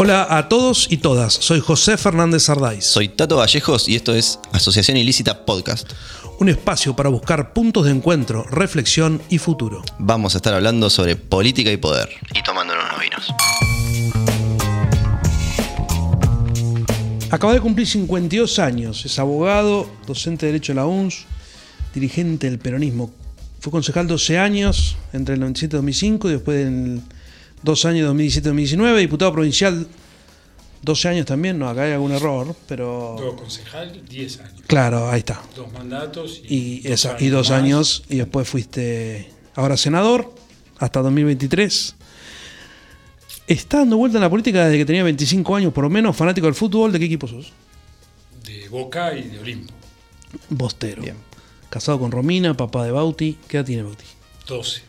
Hola a todos y todas, soy José Fernández Sardáis. Soy Tato Vallejos y esto es Asociación Ilícita Podcast. Un espacio para buscar puntos de encuentro, reflexión y futuro. Vamos a estar hablando sobre política y poder. Y tomándonos unos vinos. Acaba de cumplir 52 años, es abogado, docente de Derecho de la UNS, dirigente del peronismo. Fue concejal 12 años, entre el 97 y 2005, y después en dos años, 2017-2019, diputado provincial 12 años también, no, acá hay algún error, pero... Dos concejal, 10 años. Claro, ahí está. Dos mandatos y, y, dos, años, y dos años, y después fuiste ahora senador, hasta 2023. Está dando vuelta en la política desde que tenía 25 años, por lo menos, fanático del fútbol. ¿De qué equipo sos? De Boca y de Olimpo. Bostero. Bien. Casado con Romina, papá de Bauti. ¿Qué edad tiene Bauti? 12.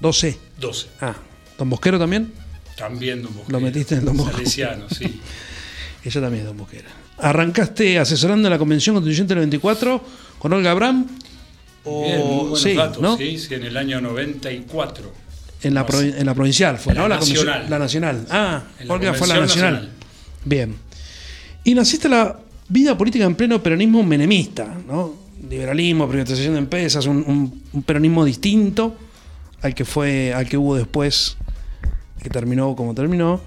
12. 12. Ah, ¿Don Bosquero también? También Don Bosquero. Lo metiste en Don Bosquero. Salesiano, sí. Ella también es Don Bosquera. Arrancaste asesorando la Convención Constituyente del 24 con Olga Abraham. O... Bien, muy buenos sí, datos, ¿no? sí, sí, en el año 94. En la, en la provincial fue, la ¿no? La nacional. La nacional. Ah, En Olga fue la nacional. nacional. Bien. Y naciste la vida política en pleno peronismo menemista, ¿no? Liberalismo, privatización de empresas, un, un, un peronismo distinto al que fue, al que hubo después, que terminó como terminó.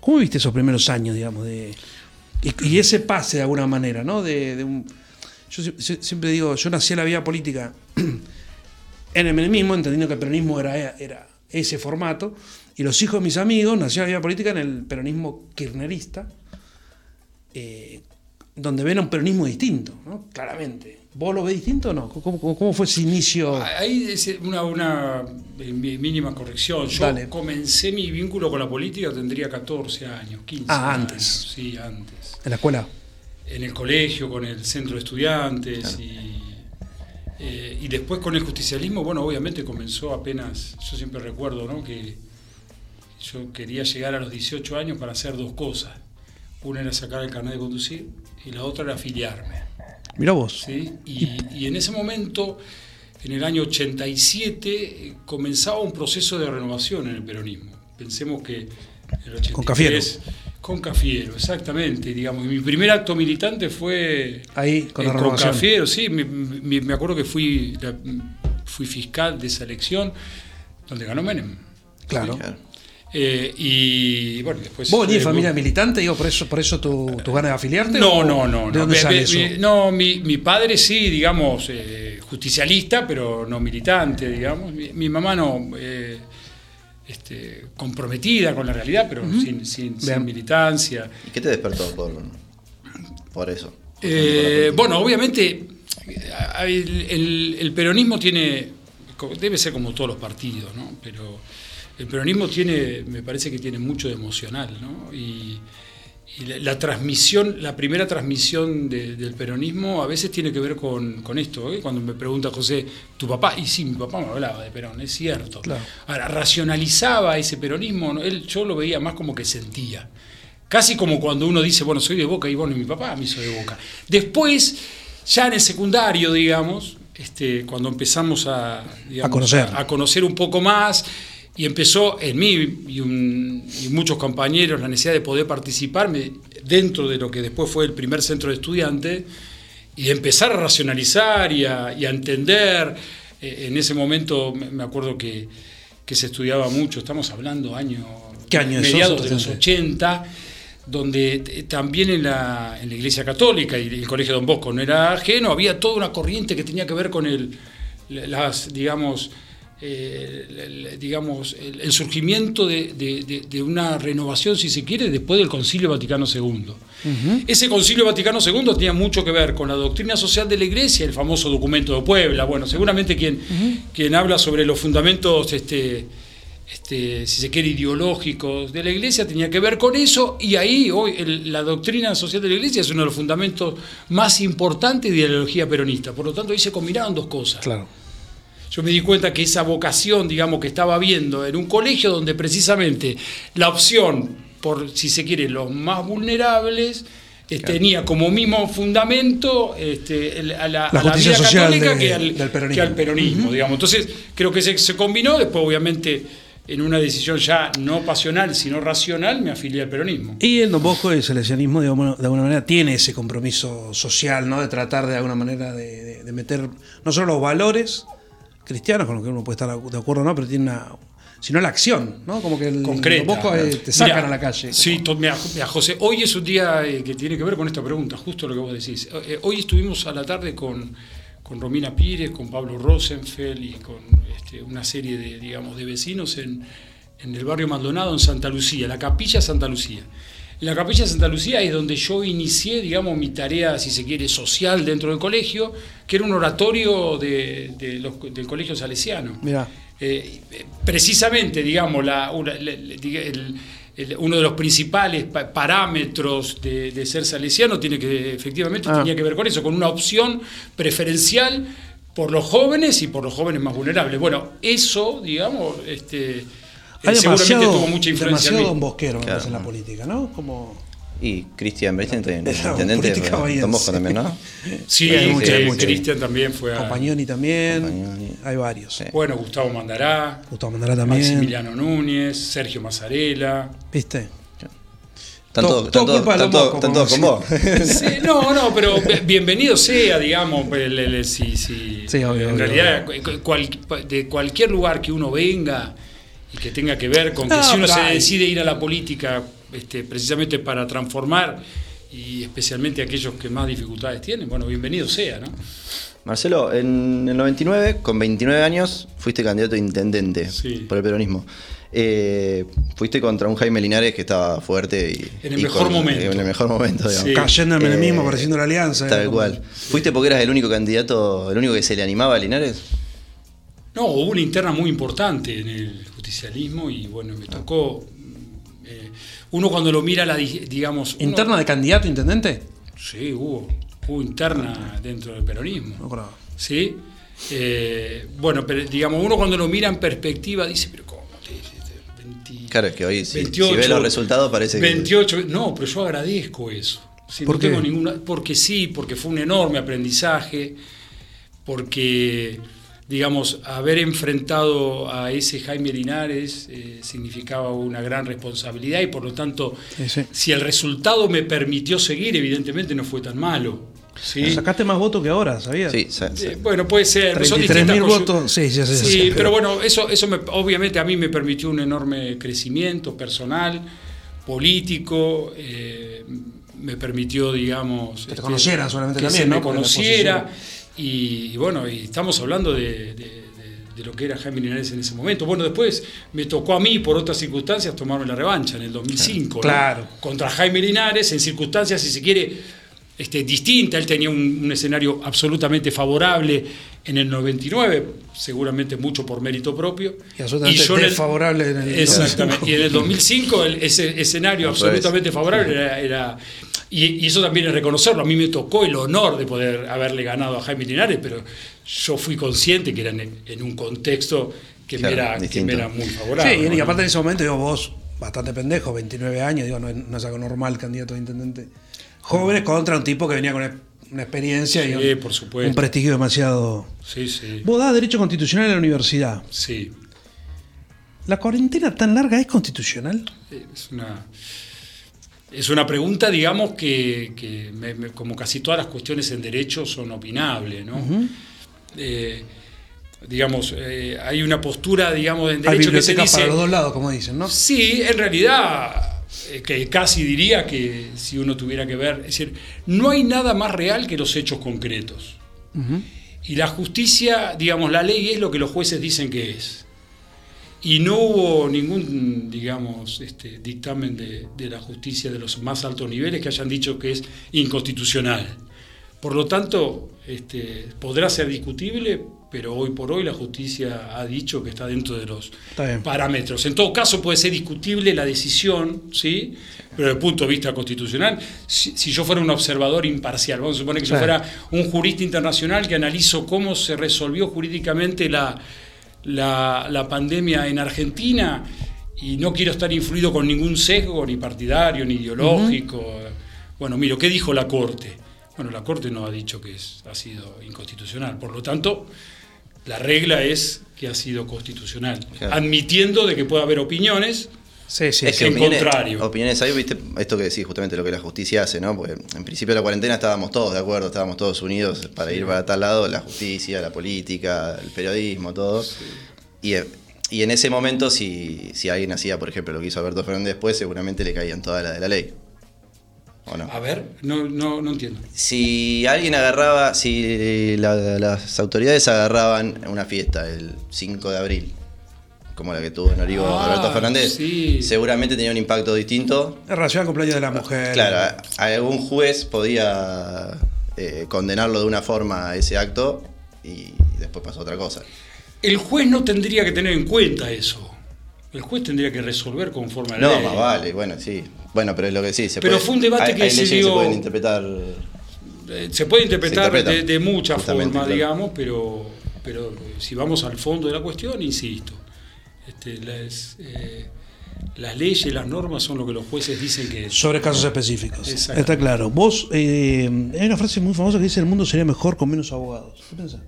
¿Cómo viste esos primeros años, digamos, de y, ese pase de alguna manera, ¿no? De, de un, yo siempre digo, yo nací en la vida política en el menemismo, entendiendo que el peronismo era, era ese formato, y los hijos de mis amigos nacieron en la vida política en el peronismo kirchnerista, eh, donde ven un peronismo distinto, ¿no? claramente. ¿Vos lo ves distinto o no? ¿Cómo, cómo, cómo fue ese inicio? Ahí es una, una mínima corrección. Yo Dale. comencé mi vínculo con la política, tendría 14 años, 15 Ah, años. antes. Sí, antes. ¿En la escuela? En el colegio, con el centro de estudiantes Claro. y, eh, y después con el justicialismo, bueno, obviamente comenzó apenas, yo siempre recuerdo, ¿no? Que yo quería llegar a los 18 años para hacer dos cosas. Una era sacar el carnet de conducir y la otra era afiliarme. Mirá vos. ¿sí? Y, y en ese momento, en el año 87, eh, comenzaba un proceso de renovación en el peronismo. Pensemos que el 83, Con Cafiero. Con Cafiero, exactamente. Digamos, mi primer acto militante fue Ahí, con la eh, renovación. Cafiero, sí. Me, me- me acuerdo que fui, la- fui fiscal de esa elección, donde ganó Menem. Claro. Eh, y bueno, después. ¿Vos venís de eh, familia militante? Digo, por eso, por eso tu, tu ganas de afiliarte? No, o no, no. ¿De no. dónde sale eso? mi- no, mi, mi padre sí, digamos, eh, justicialista, pero no militante, digamos. Mi, mi mamá no, eh, este, comprometida con la realidad, pero sin, sin- sin Bien. militancia. ¿Y qué te despertó por, por eso? Eh, bueno, obviamente, el, el- el peronismo tiene, debe ser como todos los partidos, ¿no? Pero el peronismo tiene, me parece que tiene mucho de emocional, ¿no? Y, y la, la transmisión, la primera transmisión de- del peronismo a veces tiene que ver con, con esto, ¿eh? Cuando me pregunta José, ¿tu papá? Y sí, mi papá me hablaba de Perón, es cierto. Claro. Ahora, racionalizaba ese peronismo. Él, yo lo veía más como que sentía. Casi como cuando uno dice, bueno, soy de Boca y bueno, y mi papá me hizo de Boca. Después, ya en el secundario, digamos, este, cuando empezamos a, digamos, A conocer. a, a conocer un poco más, y empezó en mí y, un- y muchos compañeros la necesidad de poder participar me- dentro de lo que después fue el primer centro de estudiantes, y de empezar a racionalizar y a, y a entender. Eh, en ese momento me acuerdo que, que se estudiaba mucho, estamos hablando años ¿Qué año sos, mediados de los adolescente? 80, donde también en la, en la Iglesia Católica y el Colegio Don Bosco no era ajeno, había toda una corriente que tenía que ver con el, las, digamos, eh, el- el- digamos, el, el surgimiento de, de- de- de una renovación, si se quiere, después del Concilio Vaticano II. Ese Concilio Vaticano II tenía mucho que ver con la doctrina social de la Iglesia, el famoso documento de Puebla. Bueno, seguramente quien, quien habla sobre los fundamentos, este, este, si se quiere, ideológicos de la Iglesia tenía que ver con eso, y ahí hoy el- la doctrina social de la Iglesia es uno de los fundamentos más importantes de la ideología peronista. Por lo tanto, ahí se combinaron dos cosas Claro. Yo me di cuenta que esa vocación, digamos, que estaba viendo en un colegio donde precisamente la opción, por si se quiere, los más vulnerables, eh, tenía como mismo fundamento este, el- a la, La a la vida católica de- que al, del peronismo. que al peronismo, digamos. Entonces, creo que se, se combinó, después obviamente en una decisión ya no pasional, sino racional, me afilié al peronismo. Y el Don Bosco, el salesianismo, de alguna, de alguna manera, tiene ese compromiso social, ¿no? De tratar de alguna manera de, de- de meter no solo los valores cristianos, con los que uno puede estar de acuerdo o no, pero tiene una. sino la acción, ¿no? Como que el concreta. Eh, te sacan a la calle. Sí, mira, José, hoy es un día eh, que tiene que ver con esta pregunta, justo lo que vos decís. Eh, hoy estuvimos a la tarde con, con Romina Pires, con Pablo Rosenfeld y con este, una serie de, digamos, de vecinos en, en el barrio Maldonado, en Santa Lucía, la capilla Santa Lucía. La capilla Santa Lucía es donde yo inicié, digamos, mi tarea, si se quiere, social dentro del colegio, que era un oratorio de- de los- del colegio salesiano. Mirá. Eh, precisamente, digamos, la- una- la- la- diga- el- el- uno de los principales pa- parámetros de, de ser salesiano tiene que, efectivamente, Ah. tenía que ver con eso, con una opción preferencial por los jóvenes y por los jóvenes más vulnerables. Bueno, eso, digamos, este, eh, Hay seguramente demasiado, tuvo mucha influencia en demasiado. Don Bosquero Claro. en la política, ¿no? Como. Y Cristian Bristen, La intendente. Don Bosco también, ¿no? Sí, Sí, hay eh. Cristian también fue a... Compañoni también. Compagnoni. Hay varios. Sí. Bueno, Gustavo Mandará, Gustavo Mandará también. Maximiliano Núñez, Sergio Mazzarella. ¿Viste? Todos- Bosco, están todos con como vos. Sí, no, no, pero bienvenido sea, digamos, el- el- el- si, si- Sí, obvio, en obvio, realidad cual- de cualquier lugar que uno venga y que tenga que ver con que No, si uno se decide ir a la política este, precisamente para transformar y especialmente aquellos que más dificultades tienen, bueno, bienvenido sea, ¿no? Marcelo, en el 99, con 29 años, fuiste candidato a intendente Sí. por el peronismo. Eh, fuiste contra un Jaime Linares que estaba fuerte y. En el y mejor momento. En el mejor momento, digamos. Sí. Cayendo en el menemismo, Eh, apareciendo la alianza. Tal como- cual. ¿Fuiste porque eras el único candidato, el único que se le animaba a Linares? No, hubo una interna muy importante en el justicialismo y bueno, me tocó... eh, uno cuando lo mira, la, di- digamos... uno- ¿Interna de candidato a intendente? Sí, hubo. Hubo interna dentro del peronismo. No acordaba. ¿Sí? Eh, bueno, pero digamos, uno cuando lo mira en perspectiva dice, pero ¿cómo? Sí, sí, sí, 20 Claro, es que hoy, si, si 28, ves los resultados, parece que. 28, no, pero yo agradezco eso. ¿Por no tengo ninguna, porque sí, porque fue un enorme aprendizaje, porque, digamos, haber enfrentado a ese Jaime Linares eh, significaba una gran responsabilidad y por lo tanto, Sí, sí. si el resultado me permitió seguir, evidentemente no fue tan malo. ¿sí? Sacaste más votos que ahora, ¿sabías? Sí, Eh, bueno, puede ser. son 33.000 distintas coyu- votos, sí, sí, sí, Sí, sí, pero pero- bueno, eso, eso me- obviamente a mí me permitió un enorme crecimiento personal, político, eh, me permitió, digamos... Que te conocieran solamente que también, se ¿no? me conociera. Y, y bueno, y estamos hablando de, de- de- de lo que era Jaime Linares en ese momento. Bueno, después me tocó a mí, por otras circunstancias, tomarme la revancha en el 2005. ¿no? Claro. Contra Jaime Linares, en circunstancias, si se quiere, este, distinta. Él tenía un, un escenario absolutamente favorable en el 99, seguramente mucho por mérito propio. Y absolutamente yo en el- desfavorable en el Exactamente. 2005. Y en el 2005 el- ese escenario revés. absolutamente favorable era... era- y, y eso también es reconocerlo. A mí me tocó el honor de poder haberle ganado a Jaime Linares, pero yo fui consciente que era en, en un contexto que, Claro, me, era, que me era muy favorable. Sí, y ¿no? aparte en ese momento, digo, vos, bastante pendejo, 29 años, digo, no, es- no es algo normal candidato a intendente. Jóvenes contra un tipo que venía con una experiencia y un, por supuesto. un prestigio demasiado. Sí, sí. Vos das Derecho Constitucional en la universidad. Sí. ¿La cuarentena tan larga es constitucional? Es una, es una pregunta, digamos, que, que me- me- como casi todas las cuestiones en derecho son opinables, ¿no? Eh, digamos, eh, hay una postura, digamos, en Hay derecho que se dice... para los dos lados, como dicen, ¿no? Sí, en realidad, eh, que casi diría que si uno tuviera que ver, es decir, no hay nada más real que los hechos concretos. Y la justicia, digamos, la ley es lo que los jueces dicen que es. Y no hubo ningún, digamos, este, dictamen de, de la justicia de los más altos niveles que hayan dicho que es inconstitucional. Por lo tanto, este, podrá ser discutible, pero hoy por hoy la justicia ha dicho que está dentro de los parámetros. En todo caso puede ser discutible la decisión, ¿sí? pero desde el punto de vista constitucional, si, si yo fuera un observador imparcial, vamos a suponer que yo fuera un jurista internacional que analizo cómo se resolvió jurídicamente la, la, la pandemia en Argentina y no quiero estar influido con ningún sesgo, ni partidario, ni ideológico. Bueno, miro, ¿qué dijo la Corte? Bueno, la Corte no ha dicho que es- ha sido inconstitucional. Por lo tanto, La regla es que ha sido constitucional, Claro. admitiendo de que puede haber opiniones. Sí, sí, es que en opiniones, contrario. opiniones hay, viste, esto que decís, justamente lo que la justicia hace, ¿no? Porque en principio de la cuarentena estábamos todos de acuerdo, estábamos todos unidos para ir para tal lado, la justicia, la política, el periodismo, todo. Y, eh, y en ese momento, si, si alguien hacía, por ejemplo, lo que hizo Alberto Fernández después, seguramente le caían todas las de la ley. ¿O no? A ver, no, no, no entiendo. Si alguien agarraba, si la- las autoridades agarraban una fiesta el 5 de abril, como la que tuvo en Olivo Ah, Alberto Fernández, sí. seguramente tenía un impacto distinto. En relación al cumpleaños de la mujer. Claro, algún juez podía eh, condenarlo de una forma a ese acto y después pasó otra cosa. El juez no tendría que tener en cuenta eso. El juez tendría que resolver conforme a la No, ley. más vale, bueno, sí. Bueno, pero es lo que sí. Se Pero puede- fue un debate hay- que hay se leyes dio- se pueden interpretar. Eh, Se puede interpretar Se interpreta. de, de muchas formas, claro. digamos, pero, pero eh, si vamos al fondo de la cuestión, insisto, este, las, eh, las leyes, las normas son lo que los jueces dicen que. Sobre casos específicos. Exacto. Está claro. Vos, eh, hay una frase muy famosa que dice: el mundo sería mejor con menos abogados. ¿Qué pensás?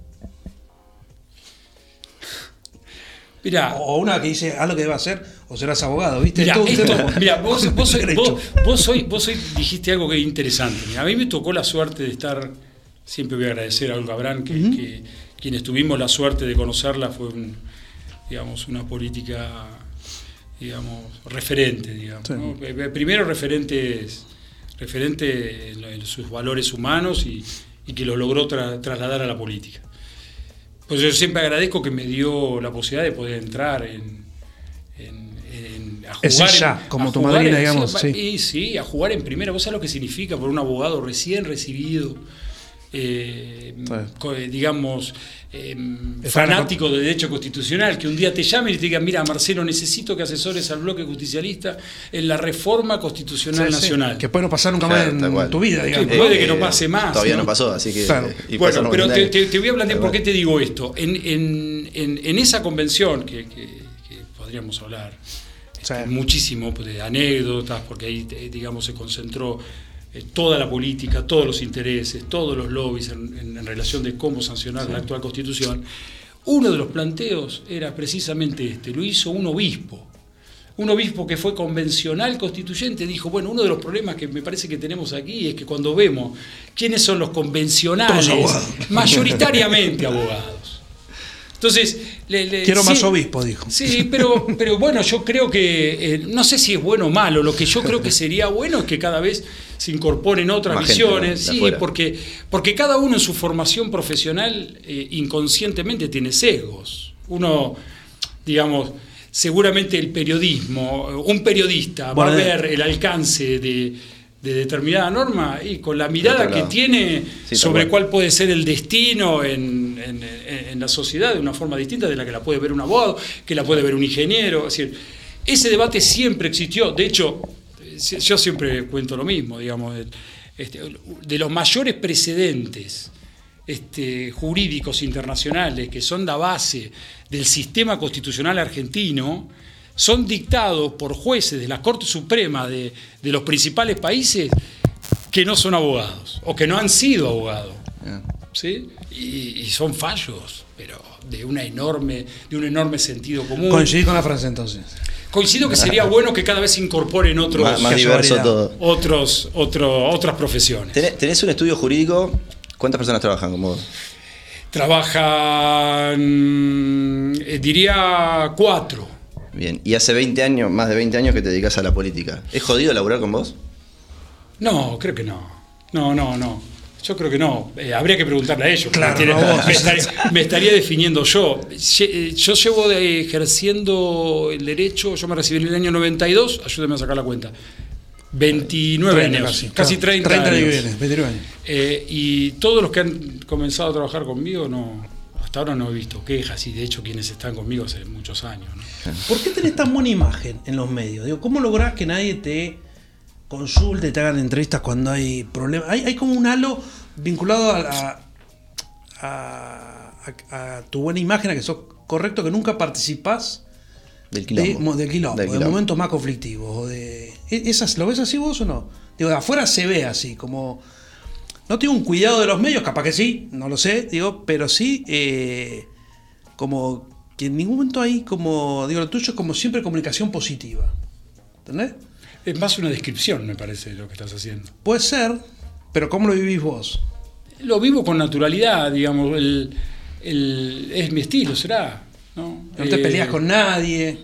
Mirá, O una que dice: haz lo que deba hacer o serás abogado, ¿viste? Mirá, esto- vos, vos, soy- vos- vos soy- vos soy- dijiste algo que es interesante. Mirá, a mí me tocó la suerte de estar, siempre voy a agradecer a Olga Brán, que, que quienes tuvimos la suerte de conocerla fue un, digamos, una política digamos, referente, digamos. Sí. ¿no? Eh, Primero referentes, referente en, sus valores humanos y, y que lo logró tra- trasladar a la política. Pues yo siempre agradezco que me dio la posibilidad de poder entrar en, en- en- a jugar. En- ya, como tu madrina, digamos, sí, sí. Y sí, a jugar en primera. ¿Vos sabés lo que significa por un abogado recién recibido? Eh, Sí. eh, digamos, eh, fanático de derecho constitucional, que un día te llamen y te digan, mira, Marcelo, necesito que asesores al bloque justicialista en la reforma constitucional Sí, sí. nacional. Que puede no pasar nunca Claro, más en cual. tu vida, digamos. Sí, puede que no pase más, Todavía ¿no? no, pasó, así que. Claro. y Bueno, pero 20 te, años. te- te voy a plantear por qué te digo esto. En, en- en- en esa convención, que, que- que podríamos hablar este, Sí. muchísimo pues, de anécdotas, porque ahí, eh, digamos, se concentró eh, toda la política, todos los intereses, todos los lobbies en, en- en relación de cómo sancionar la actual constitución. Uno de los planteos era precisamente este, lo hizo un obispo. Un obispo que fue convencional constituyente dijo, bueno, uno de los problemas que me parece que tenemos aquí es que cuando vemos quiénes son los convencionales, abogados. mayoritariamente abogados. Entonces, le- le- Quiero más obispo, dijo. Sí, pero, pero bueno, yo creo que, eh, no sé si es bueno o malo, lo que yo creo que sería bueno es que cada vez se incorporen otras Más gente, visiones, sí, afuera. porque, porque cada uno en su formación profesional eh, inconscientemente tiene sesgos. Uno, digamos, seguramente el periodismo, un periodista Bueno, va a ver el alcance de, de determinada norma y con la mirada que tiene Sí, sobre cuál puede ser el destino en, en- la sociedad de una forma distinta de la que la puede ver un abogado, que la puede ver un ingeniero. Es decir, ese debate siempre existió. De hecho, yo siempre cuento lo mismo, digamos, el- este, de los mayores precedentes este, jurídicos internacionales que son la base del sistema constitucional argentino, son dictados por jueces de la Corte Suprema de, de los principales países que no son abogados o que no han sido abogados. ¿sí? Y, y son fallos, pero de, una enorme, de un enorme sentido común. Coincidí con la frase entonces. Coincido que sería bueno que cada vez se incorporen otros, Más, más diverso todo. otros, otro- otras profesiones. ¿Tenés, tenés un estudio jurídico? ¿Cuántas personas trabajan con vos? Trabajan, eh, diría, cuatro. Bien. Y hace 20 años, más de 20 años que te dedicas a la política. ¿Es jodido laburar con vos? No, creo que no. No, no, no. Yo creo que no. Eh, habría que preguntarle a ellos. porque Claro, tiene- no vos. me, estaría, me estaría definiendo yo. Eh, Yo llevo de- ejerciendo el derecho, yo me recibí en el año 92, ayúdame a sacar la cuenta. 29 30 años, casi, casi, claro. 30, 30 años. que viene, 29 años. Eh, y todos los que han comenzado a trabajar conmigo, no, hasta ahora no he visto quejas, y de hecho quienes están conmigo hace muchos años. ¿no? ¿Por qué tenés tan buena imagen en los medios? Digo, ¿cómo lográs que nadie te consulte, te hagan entrevistas cuando hay problemas? Hay, hay como un halo vinculado a, la- a- a- a tu buena imagen, a que sos correcto, que nunca participás Del de, quilombo. mo- del quilombo, Del de momentos más conflictivos. o de, ¿e- esas, ¿Lo ves así vos o no? Digo, de afuera se ve así, como... No tengo un cuidado de los medios, capaz que sí, no lo sé, digo, pero sí... eh, como que en ningún momento hay como, digo, lo tuyo es como siempre comunicación positiva. ¿Entendés? Es más una descripción, me parece, lo que estás haciendo. Puede ser, pero ¿cómo lo vivís vos? Lo vivo con naturalidad, digamos, el, el- es mi estilo, será. No, No te Eh, peleas con nadie,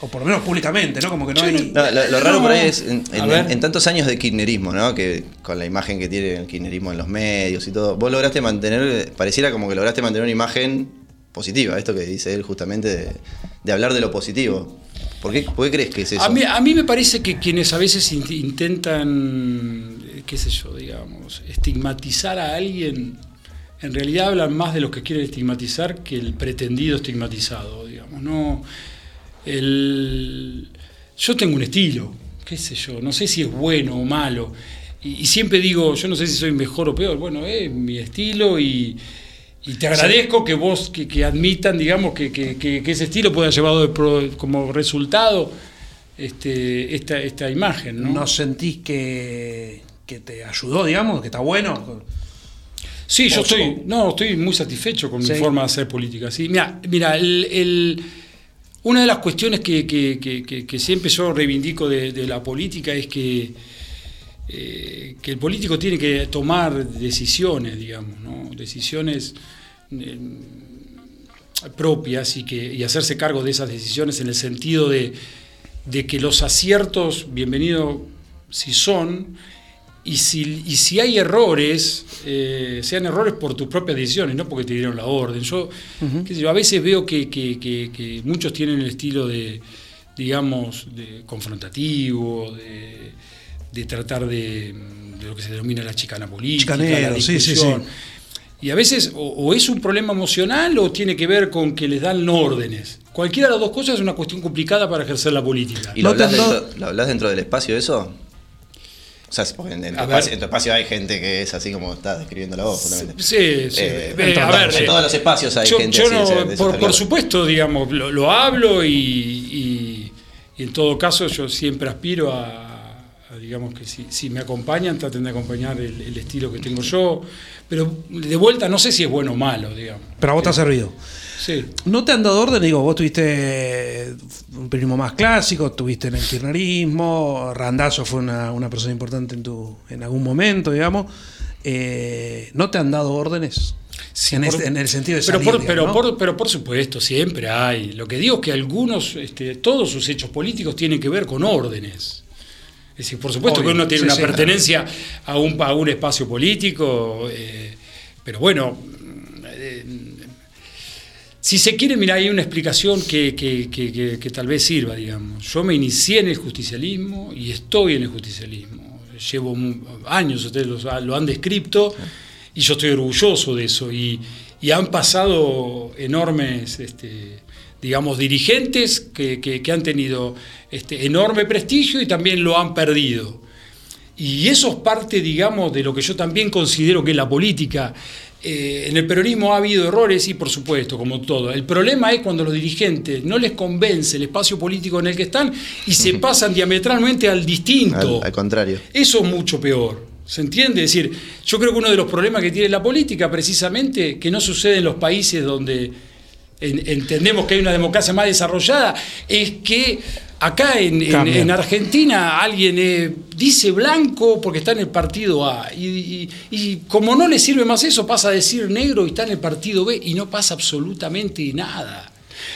o por lo menos públicamente, ¿no? Como que no hay... no- lo, lo raro No. por ahí es en, en tantos años de kirchnerismo, ¿no? Que con la imagen que tiene el kirchnerismo en los medios y todo, vos lograste mantener, pareciera como que lograste mantener una imagen positiva, esto que dice él justamente de, de hablar de lo positivo. ¿Por qué, por qué crees que es eso? A mí, a mí me parece que quienes a veces int- intentan, eh, qué sé yo, digamos, estigmatizar a alguien, en realidad hablan más de los que quieren estigmatizar que el pretendido estigmatizado, digamos. No, el, yo tengo un estilo, qué sé yo, no sé si es bueno o malo. Y, y siempre digo, yo no sé si soy mejor o peor, bueno, es mi estilo y, y te agradezco que vos, que, que admitan, digamos, que, que- ese estilo pueda llevado de pro- como resultado este, esta, esta imagen, ¿no? ¿No sentís que, que te ayudó, digamos, que está bueno? Sí, yo estoy, no, estoy muy satisfecho con Sí. mi forma de hacer política. Sí, mira, mira, el, el- una de las cuestiones que, siempre yo reivindico de, de la política es que, eh, que el político tiene que tomar decisiones, digamos, ¿no? decisiones eh, propias y, que, y hacerse cargo de esas decisiones en el sentido de, de que los aciertos, bienvenido si son, y si, y si hay errores, eh, sean errores por tus propias decisiones, no porque te dieron la orden. Yo, qué sé yo, a veces veo que, que- que- que muchos tienen el estilo de, digamos, de confrontativo, de, de tratar de, de lo que se denomina la chicana política, Chicanero, la sí, sí. Y a veces o, o es un problema emocional o tiene que ver con que les dan órdenes. Cualquiera de las dos cosas es una cuestión complicada para ejercer la política. ¿Y lo No hablas, dentro, lo hablas dentro del espacio eso? O sea, porque en, en tu espacio, en tu espacio hay gente que es así como estás describiendo la voz. Sí, sí. Eh, Eh, en a todos- ver, en eh, todos los espacios hay yo, gente yo así, no- eso por, por claro. supuesto, digamos, lo, lo hablo y, y- y en todo caso yo siempre aspiro a, a, digamos que si, si me acompañan, traten de acompañar el, el estilo que tengo yo, pero de vuelta no sé si es bueno o malo, digamos. Pero a vos te ha servido. Sí. ¿No te han dado orden? Digo, vos tuviste un periodismo más clásico, tuviste en el kirchnerismo, Randazzo fue una, una persona importante en, tu, en algún momento, digamos. Eh, ¿No te han dado órdenes? Sí, en, por- este- en el sentido de pero, salir, por, digamos, pero, ¿no? por, pero por supuesto, siempre hay. Lo que digo es que algunos, este, todos sus hechos políticos tienen que ver con órdenes. Es decir, por supuesto Obvio, que uno tiene sí, una sí, pertenencia a, un, a un espacio político, eh, pero bueno, eh, si se quiere, mira, hay una explicación que, que- que- que- tal vez sirva, digamos. Yo me inicié en el justicialismo y estoy en el justicialismo. Llevo años, ustedes lo, lo han descrito, y yo estoy orgulloso de eso. Y, y han pasado enormes, este, digamos, dirigentes que, que- que han tenido este, enorme prestigio y también lo han perdido. Y eso es parte, digamos, de lo que yo también considero que es la política. Eh, en el peronismo ha habido errores, y por supuesto, como todo. El problema es cuando los dirigentes no les convence el espacio político en el que están y se pasan diametralmente al distinto. Al, al contrario. Eso es mucho peor. ¿Se entiende? Es decir, yo creo que uno de los problemas que tiene la política, precisamente, que no sucede en los países donde entendemos que hay una democracia más desarrollada, es que acá en, en- Cambia. en Argentina alguien eh, dice blanco porque está en el partido A. Y, y- y como no le sirve más eso, pasa a decir negro y está en el partido B y no pasa absolutamente nada.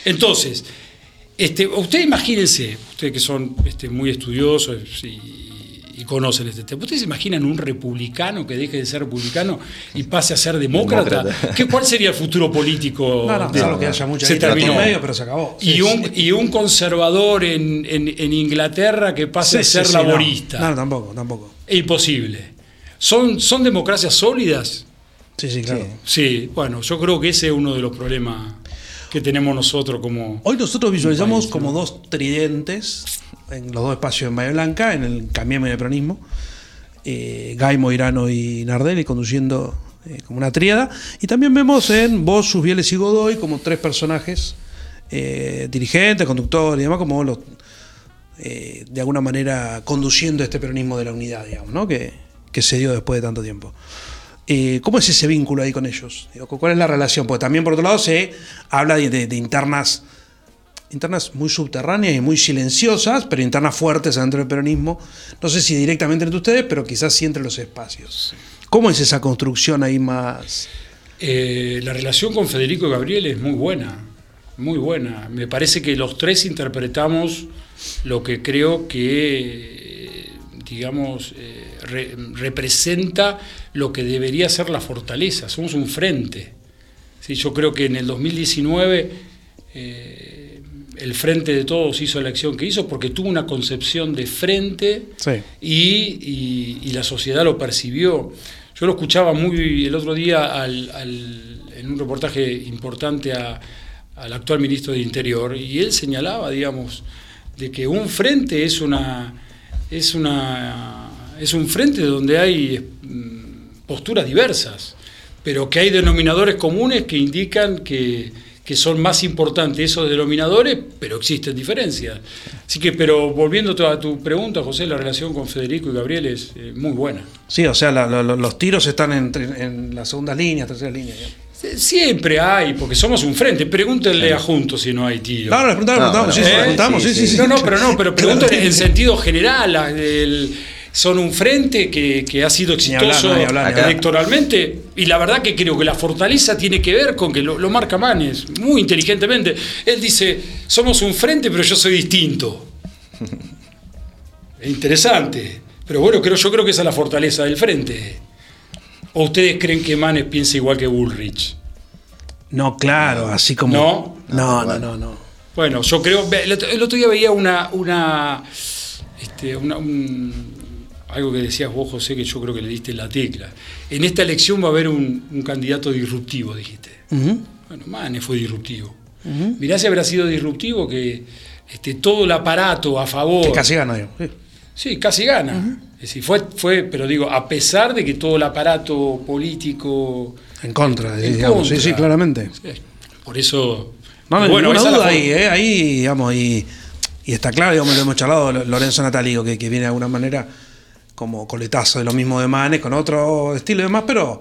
Entonces, este, ustedes imagínense, ustedes que son este, muy estudiosos y, y conocen este tema, ¿ustedes se imaginan un republicano que deje de ser republicano y pase a ser demócrata? Demócrata. ¿Qué, ¿Cuál sería el futuro político? No, no, de- salvo que haya mucha se terminó. medio, pero se acabó. Y, Sí, un, sí. y un conservador en, en- en Inglaterra que pase Sí, a ser sí, laborista. No, no, tampoco, tampoco. Es imposible. ¿Son, ¿Son democracias sólidas? Sí, sí, claro. Sí, bueno, yo creo que ese es uno de los problemas que tenemos nosotros como... Hoy nosotros visualizamos país, como dos tridentes en los dos espacios en Bahía Blanca, en el Cambiemos y el Peronismo. Eh, Gaimo, Irano y Nardelli conduciendo eh, como una tríada. Y también vemos en vos, Susbieles y Godoy como tres personajes eh, dirigentes, conductores y demás, como los, eh, de alguna manera conduciendo este peronismo de la unidad, digamos, ¿no? que, que se dio después de tanto tiempo. ¿Cómo es ese vínculo ahí con ellos? ¿Cuál es la relación? Porque también por otro lado se habla de, de- de internas, internas muy subterráneas y muy silenciosas, pero internas fuertes dentro del peronismo. No sé si directamente entre ustedes, pero quizás sí entre los espacios. ¿Cómo es esa construcción ahí más? Eh, la relación con Federico y Gabriel es muy buena, muy buena. Me parece que los tres interpretamos lo que creo que, eh, digamos, eh, re- representa lo que debería ser la fortaleza. Somos un frente. Sí, yo creo que en el 2019 eh, el Frente de Todos hizo la acción que hizo porque tuvo una concepción de frente Sí. y, y- y la sociedad lo percibió. Yo lo escuchaba muy el otro día al- al- en un reportaje importante a- al actual ministro de Interior y él señalaba, digamos, de que un frente es una es una es un frente donde hay mm, posturas diversas, pero que hay denominadores comunes que indican que, que son más importantes esos denominadores, pero existen diferencias. Así que, pero volviendo a tu pregunta, José, la relación con Federico y Gabriel es eh, muy buena. Sí, o sea, la- la- la- los tiros están en, en las segundas líneas, terceras líneas. Eh, Siempre hay, porque somos un frente. Pregúntenle a Juntos si no hay tiro. No, no, le preguntamos, No, preguntamos, sí, bueno, sí, ¿Eh? preguntamos, sí, sí, sí. No, no, pero no, pero pregunto en, sentido general. el- son un frente que, que ha sido Ni hablar, exitoso no, ni hablar, ni hablar. electoralmente y la verdad que creo que la fortaleza tiene que ver con que lo, lo marca Manes muy inteligentemente. Él dice, somos un frente pero yo soy distinto. Es interesante. Pero bueno, creo, yo creo que esa es la fortaleza del frente. ¿O ustedes creen que Manes piensa igual que Bullrich? No, claro, así como. ¿No? No, no, No, no, no. Bueno, yo creo. El otro, el otro día veía una. una, este, una- un- algo que decías vos, José, que yo creo que le diste la tecla. En esta elección va a haber un, un candidato disruptivo, dijiste. Ujú. Bueno, Mane fue disruptivo. Mirá si habrá sido disruptivo que este, todo el aparato a favor. Que casi gana, digo. sí. Sí, casi gana. Es decir, fue, fue, pero digo, a pesar de que todo el aparato político. En contra, En digamos. Sí, contra. sí, claramente. eh, Por eso. No, bueno, esa la duda for- ahí, ¿eh? Ahí, digamos, y, y está claro, digamos, lo hemos charlado, Lorenzo Nataligo, que, que viene de alguna manera como coletazo de lo mismo de Manes, con otro estilo y demás, pero,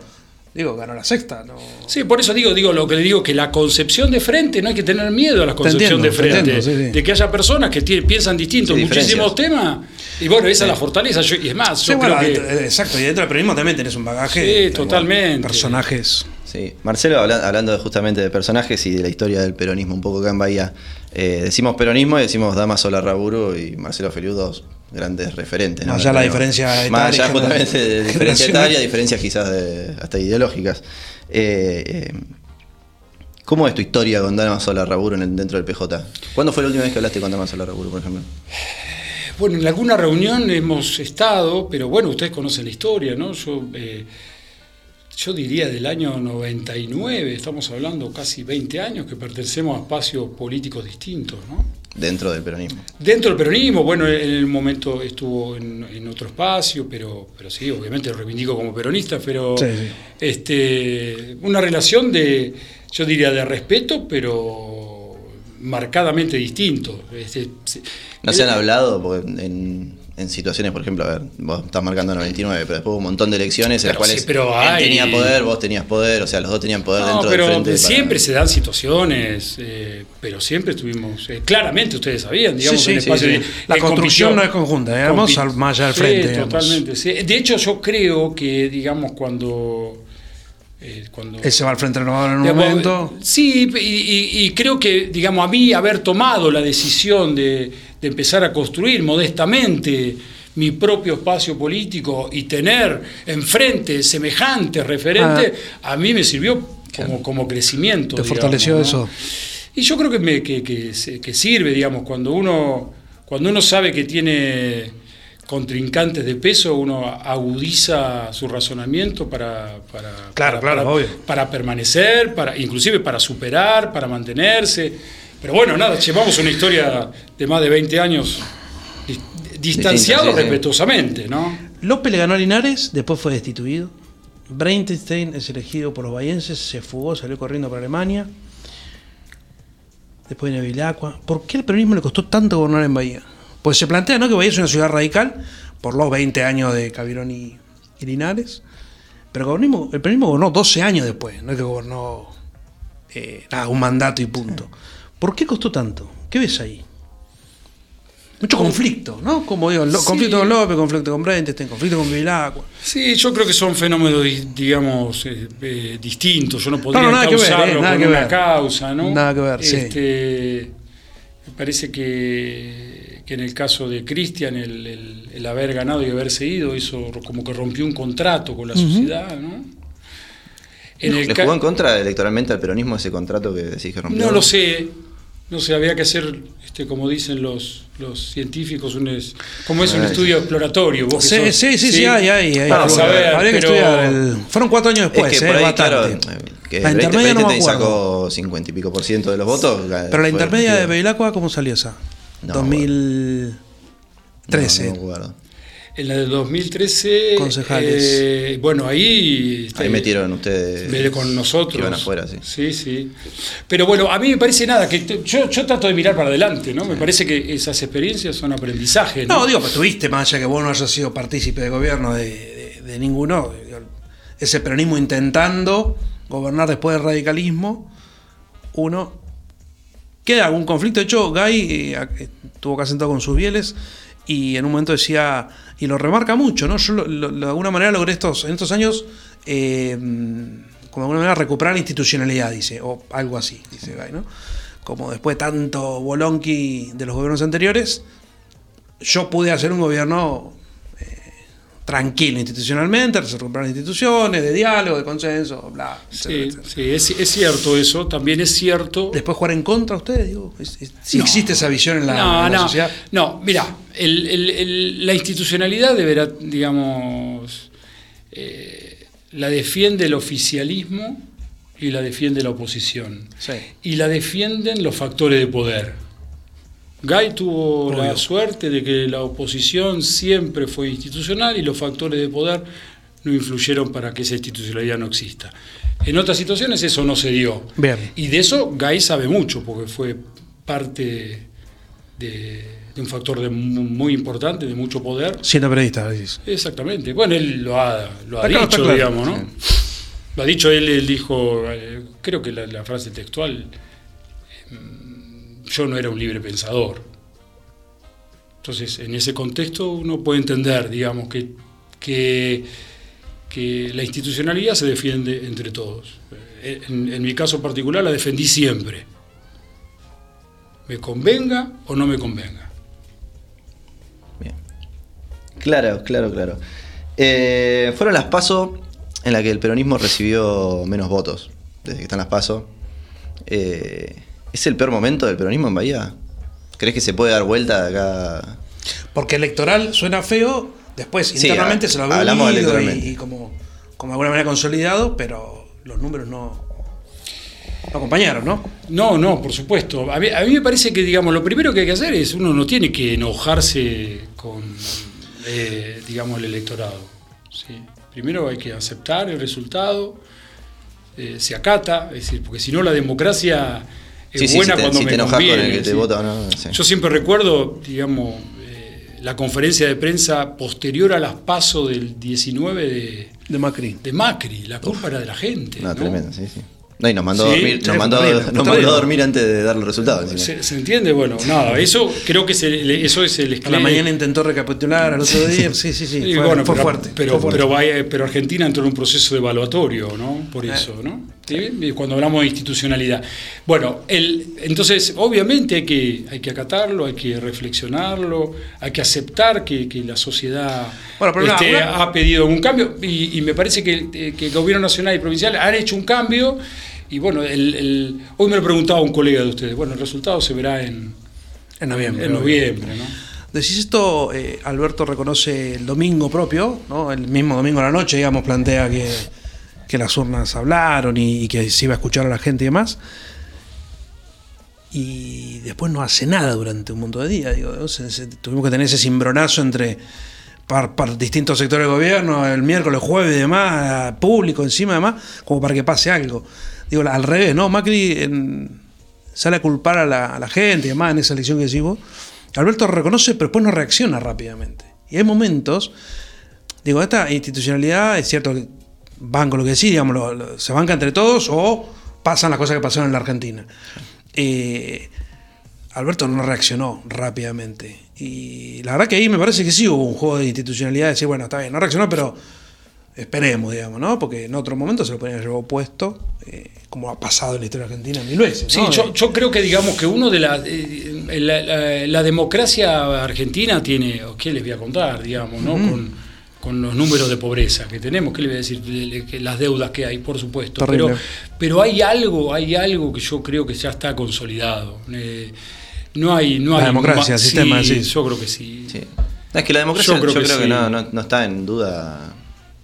digo, ganó la sexta, ¿no? Sí, por eso digo, digo lo que le digo, que la concepción de frente, no hay que tener miedo a la concepción entiendo, de te frente. entiendo, sí, sí. De que haya personas que piensan distintos Sí, en muchísimos temas. Y bueno, esa es la fortaleza. yo- y es más, Sí, yo bueno, creo que. exacto, y dentro del periodismo también tenés un bagaje. Sí, totalmente. Personajes. Sí, Marcelo, habla- hablando justamente de personajes y de la historia del peronismo, un poco acá en Bahía, eh, decimos peronismo y decimos Damaso Larraburu y Marcelo Feliu, dos grandes referentes. ¿no? Más allá la diferencia Más etaria, allá gener- justamente de diferencia etaria, diferencias quizás de- hasta ideológicas. Eh, eh, ¿Cómo es tu historia con Damaso Larraburu en el- dentro del PJ? ¿Cuándo fue la última vez que hablaste con Damaso Larraburu, por ejemplo? Bueno, en alguna reunión hemos estado, pero bueno, ustedes conocen la historia, ¿no? Yo, eh, yo diría del año 99, estamos hablando casi 20 años que pertenecemos a espacios políticos distintos, ¿no? Dentro del peronismo. Dentro del peronismo, bueno, en el momento estuvo en, en otro espacio, pero, pero sí, obviamente lo reivindico como peronista, pero Sí, sí. Este, una relación de, yo diría, de respeto, pero marcadamente distinto. Este, ¿No se han hablado? Porque en, en situaciones, por ejemplo, a ver, vos estás marcando 99, pero después hubo un montón de elecciones en las Pero cuales sí, pero él hay- tenía poder, vos tenías poder, o sea, los dos tenían poder No, dentro pero del frente. para- siempre se dan situaciones, eh, pero siempre estuvimos, eh, claramente ustedes sabían, digamos, Sí, sí, en sí, espacio sí. de- La de construcción compitió- no es conjunta, digamos, compi- al- más allá del Sí, frente, totalmente. sí. De hecho, yo creo que, digamos, cuando... eh, cuando Él se va al frente renovador en un Digamos, momento. Sí, y, y- y creo que, digamos, a mí haber tomado la decisión de, de empezar a construir modestamente mi propio espacio político y tener enfrente semejantes referentes, a mí me sirvió como, como crecimiento. Te digamos, fortaleció ¿no? eso. Y yo creo que, me- que, que sirve, digamos, cuando uno, cuando uno sabe que tiene contrincantes de peso, uno agudiza su razonamiento para, para, Claro, para- claro, para- obvio. para permanecer, para, inclusive para superar, para mantenerse. Pero bueno, nada, llevamos una historia de más de 20 años dis- distanciados sí, sí. respetuosamente, ¿no? López le ganó a Linares, después fue destituido. Breinstein es elegido por los bahienses, se fugó, salió corriendo para Alemania. Después viene Vilacqua. ¿Por qué al peronismo le costó tanto gobernar en Bahía? Pues se plantea ¿no? que Bahía es una ciudad radical por los 20 años de Cabirón y, y Linares. Pero el peronismo, el peronismo gobernó 12 años después, no es que gobernó eh, nada, un mandato y punto. ¿Por qué costó tanto? ¿Qué ves ahí? Mucho conflicto, ¿no? Como digo, lo- Sí. conflicto con López, conflicto con Brentestein, conflicto con Vilacqua. Sí, yo creo que son fenómenos, di- digamos, eh, eh, distintos. Yo no podría no, nada que ver, causarlo eh, con que una ver. causa, ¿no? Nada que ver, sí. Este, Me parece que, que en el caso de Cristian, el, el- el haber ganado y haberse ido, eso como que rompió un contrato con la sociedad, ¿no? En el ¿Le jugó en contra electoralmente al peronismo ese contrato que decís que rompió? No lo sé. No sé, había que hacer, este, como dicen los, los científicos, un es, como es un Ay. estudio exploratorio. vos que Sí, sos- sí, sí, sí, hay, hay. hay. Para Vamos a saber, ver, Habría que pero- estudiar. el- Fueron cuatro años Es después, que eh, por ahí, bastante. claro, que La intermedia no me sacó 50 y pico por ciento de los votos. Pero la intermedia de Bevilacqua, ¿cómo salió esa? No, 2013. No, no me acuerdo. En la del 2013. Concejales. eh, bueno, ahí. este, Ahí metieron ustedes. Con nosotros. que iban afuera, sí. Sí, sí. Pero bueno, a mí me parece nada, que te- yo, yo trato de mirar para adelante, ¿no? Me parece que esas experiencias son aprendizaje, ¿no? No, digo, pero tuviste, más allá que vos no hayas sido partícipe de gobierno de, de- de ninguno, ese peronismo intentando gobernar después del radicalismo, uno, queda algún conflicto. De hecho, Gay eh, estuvo acá sentado con sus bieles y en un momento decía, y lo remarca mucho, ¿no? Yo lo- lo- de alguna manera logré estos, en estos años, eh, como de alguna manera recuperar la institucionalidad, dice, o algo así, dice Gay, ¿no? Como después de tanto bolonqui de los gobiernos anteriores, yo pude hacer un gobierno eh, tranquilo institucionalmente, recuperar las instituciones, de diálogo, de consenso, bla, etcétera, Sí, etcétera. sí, es, es cierto eso, también es cierto. Después jugar en contra ustedes, digo, si No. existe esa visión en la, no, en la no, sociedad. no, mira, el- el- el- la institucionalidad deberá, digamos, eh, la defiende el oficialismo y la defiende la oposición. Sí. Y la defienden los factores de poder. Gay tuvo la suerte de que la oposición siempre fue institucional y los factores de poder no influyeron para que esa institucionalidad no exista. En otras situaciones eso no se dio. Bien. Y de eso Gay sabe mucho, porque fue parte de, de un factor de muy importante, de mucho poder. Siendo periodista, decís. Exactamente. Bueno, él lo ha, lo ha dicho, claro. digamos, ¿no? Lo ha dicho él, él dijo, eh, creo que la, la frase textual, mm, yo no era un libre pensador. Entonces, en ese contexto uno puede entender, digamos, que, que, que la institucionalidad se defiende entre todos. Eh, En, en mi caso particular la defendí siempre. Me convenga o no me convenga. Claro, claro, claro. Eh, fueron las PASO en las que el peronismo recibió menos votos. Desde que están las PASO. Eh, ¿Es el peor momento del peronismo en Bahía? ¿Crees que se puede dar vuelta de acá? Porque electoral suena feo, después Sí, internamente se lo hablamos y, y como, como de alguna manera consolidado, pero los números no, no acompañaron, ¿no? No, no, por supuesto. A mí, a mí me parece que, digamos, lo primero que hay que hacer es, uno no tiene que enojarse con, eh, digamos, el electorado. ¿sí? Primero hay que aceptar el resultado, eh, se acata, es decir, porque si no la democracia es Sí, sí, buena si te, cuando si me te enojas conviene. con el que te ¿sí? vota o no. sí. Yo siempre recuerdo, digamos, eh, la conferencia de prensa posterior a las pasos del 19 de, De Macri. de Macri. La culpa era de la gente. No, ¿no? tremendo, sí, sí. No, y nos mandó, Sí, a dormir, nos mandó, nos a dormir antes de dar los resultados. ¿Se, se entiende? Bueno, nada, eso creo que es el, eso es el A la mañana intentó recapitular, al otro día, sí, sí, sí, fue, bueno, fue pero, fuerte. Pero, fue fuerte. pero, vaya- pero Argentina entró en un proceso evaluatorio, ¿no? Por Eh. eso, ¿no? Cuando hablamos de institucionalidad. Bueno, el, entonces, obviamente hay que, hay que acatarlo, hay que reflexionarlo, hay que aceptar que, que la sociedad Bueno, pero este, una- una- ha pedido un cambio y, y me parece que, eh, que el gobierno nacional y provincial han hecho un cambio. Y bueno, el, el- hoy me lo preguntaba un colega de ustedes. Bueno, el resultado se verá en, en noviembre. en obvio. noviembre, ¿no? Decís esto, eh, Alberto reconoce el domingo propio, ¿no? el mismo domingo a la noche, digamos, plantea que, que las urnas hablaron y, y que se iba a escuchar a la gente y demás. Y después no hace nada durante un montón de días. Digo, ¿no? Se- se- tuvimos que tener ese cimbronazo entre par, par distintos sectores del gobierno, el miércoles, jueves y demás, público encima demás, como para que pase algo. Digo, al revés, ¿no? Macri sale a culpar a la, a la gente y demás en esa elección que decís vos. Alberto reconoce, pero después no reacciona rápidamente. Y hay momentos, digo, esta institucionalidad es cierto que van con lo que decís, digamos, se banca entre todos o pasan las cosas que pasaron en la Argentina. Eh, Alberto no reaccionó rápidamente. Y la verdad que ahí me parece que sí hubo un juego de institucionalidad, de decir, bueno, está bien, no reaccionó, pero esperemos, digamos, ¿no? Porque en otro momento se lo podrían llevado puesto, eh, como ha pasado en la historia argentina mil veces. Sí, ¿no? yo, yo creo que digamos que uno de las eh, la, la- la democracia argentina tiene, ¿qué les voy a contar? Digamos, ¿no? con, con los números de pobreza que tenemos, ¿qué les voy a decir? Las deudas que hay, por supuesto. Terrible. Pero, pero hay algo, hay algo que yo creo que ya está consolidado. Eh, no hay, no La hay democracia, el sistema, sí, sí. Yo creo que sí. Sí. No, es que la democracia Yo yo creo creo, que no, no- no está en duda.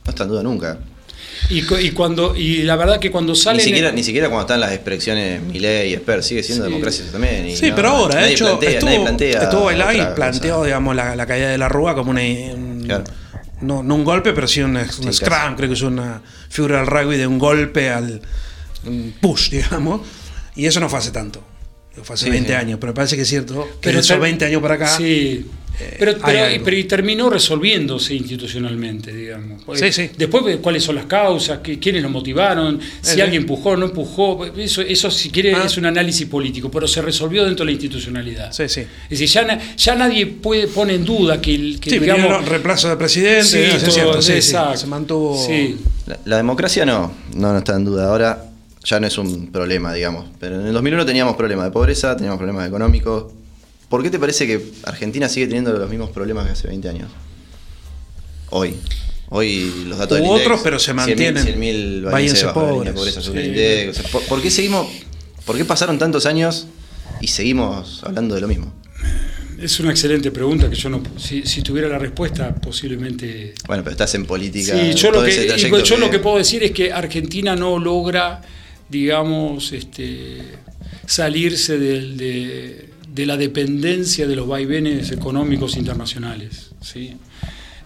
No está en duda nunca. Y, cu- y cuando y la verdad que cuando sale Ni siquiera, ni siquiera cuando están las expresiones Milei y Esper, sigue siendo Sí. democracia eso también. y Sí, no, pero ahora, de hecho, plantea, estuvo, nadie plantea estuvo y planteó, cosa. digamos, la, la caída de la Rúa como una, un- Claro. no, no un golpe, pero sí un, un casi. scrum, creo que es una figura del rugby de un golpe al un push, digamos. Y eso no fue hace tanto. Fue hace Sí, 20 sí. años, pero me parece que es cierto que Pero esos ter- 20 años para acá. Sí. eh, Pero, hay pero, algo. pero y terminó resolviéndose institucionalmente, digamos. Sí, sí. Después, cuáles son las causas, qué- quiénes lo motivaron, si Eh, alguien empujó o no empujó. Eso, eso si quiere, Ah. es un análisis político, pero se resolvió dentro de la institucionalidad. Sí, sí. Es decir, ya, ya nadie puede, pone en duda que, el- que Sí, digamos. vinieron reemplazo de presidente, Sí, no es todo, cierto, sí, sí, exacto. se mantuvo. Sí. La, la democracia no, no, no está en duda. Ahora ya no es un problema, digamos. Pero en el 2001 teníamos problemas de pobreza, teníamos problemas económicos. ¿Por qué te parece que Argentina sigue teniendo los mismos problemas que hace 20 años? Hoy. Hoy los datos INDEX, otros, pero se 100.000, mantienen. 100.000 Váyanse váyanse bajo la línea de pobres. pobreza según el Sí. INDEC. O sea, ¿por, por qué seguimos, por qué pasaron tantos años y seguimos hablando de lo mismo? Es una excelente pregunta que yo no. Si, si tuviera la respuesta, posiblemente Bueno, pero estás en política. Sí, yo, todo lo ese que, lo que puedo decir es que Argentina no logra, digamos, este, salirse de, la dependencia de los vaivenes económicos internacionales.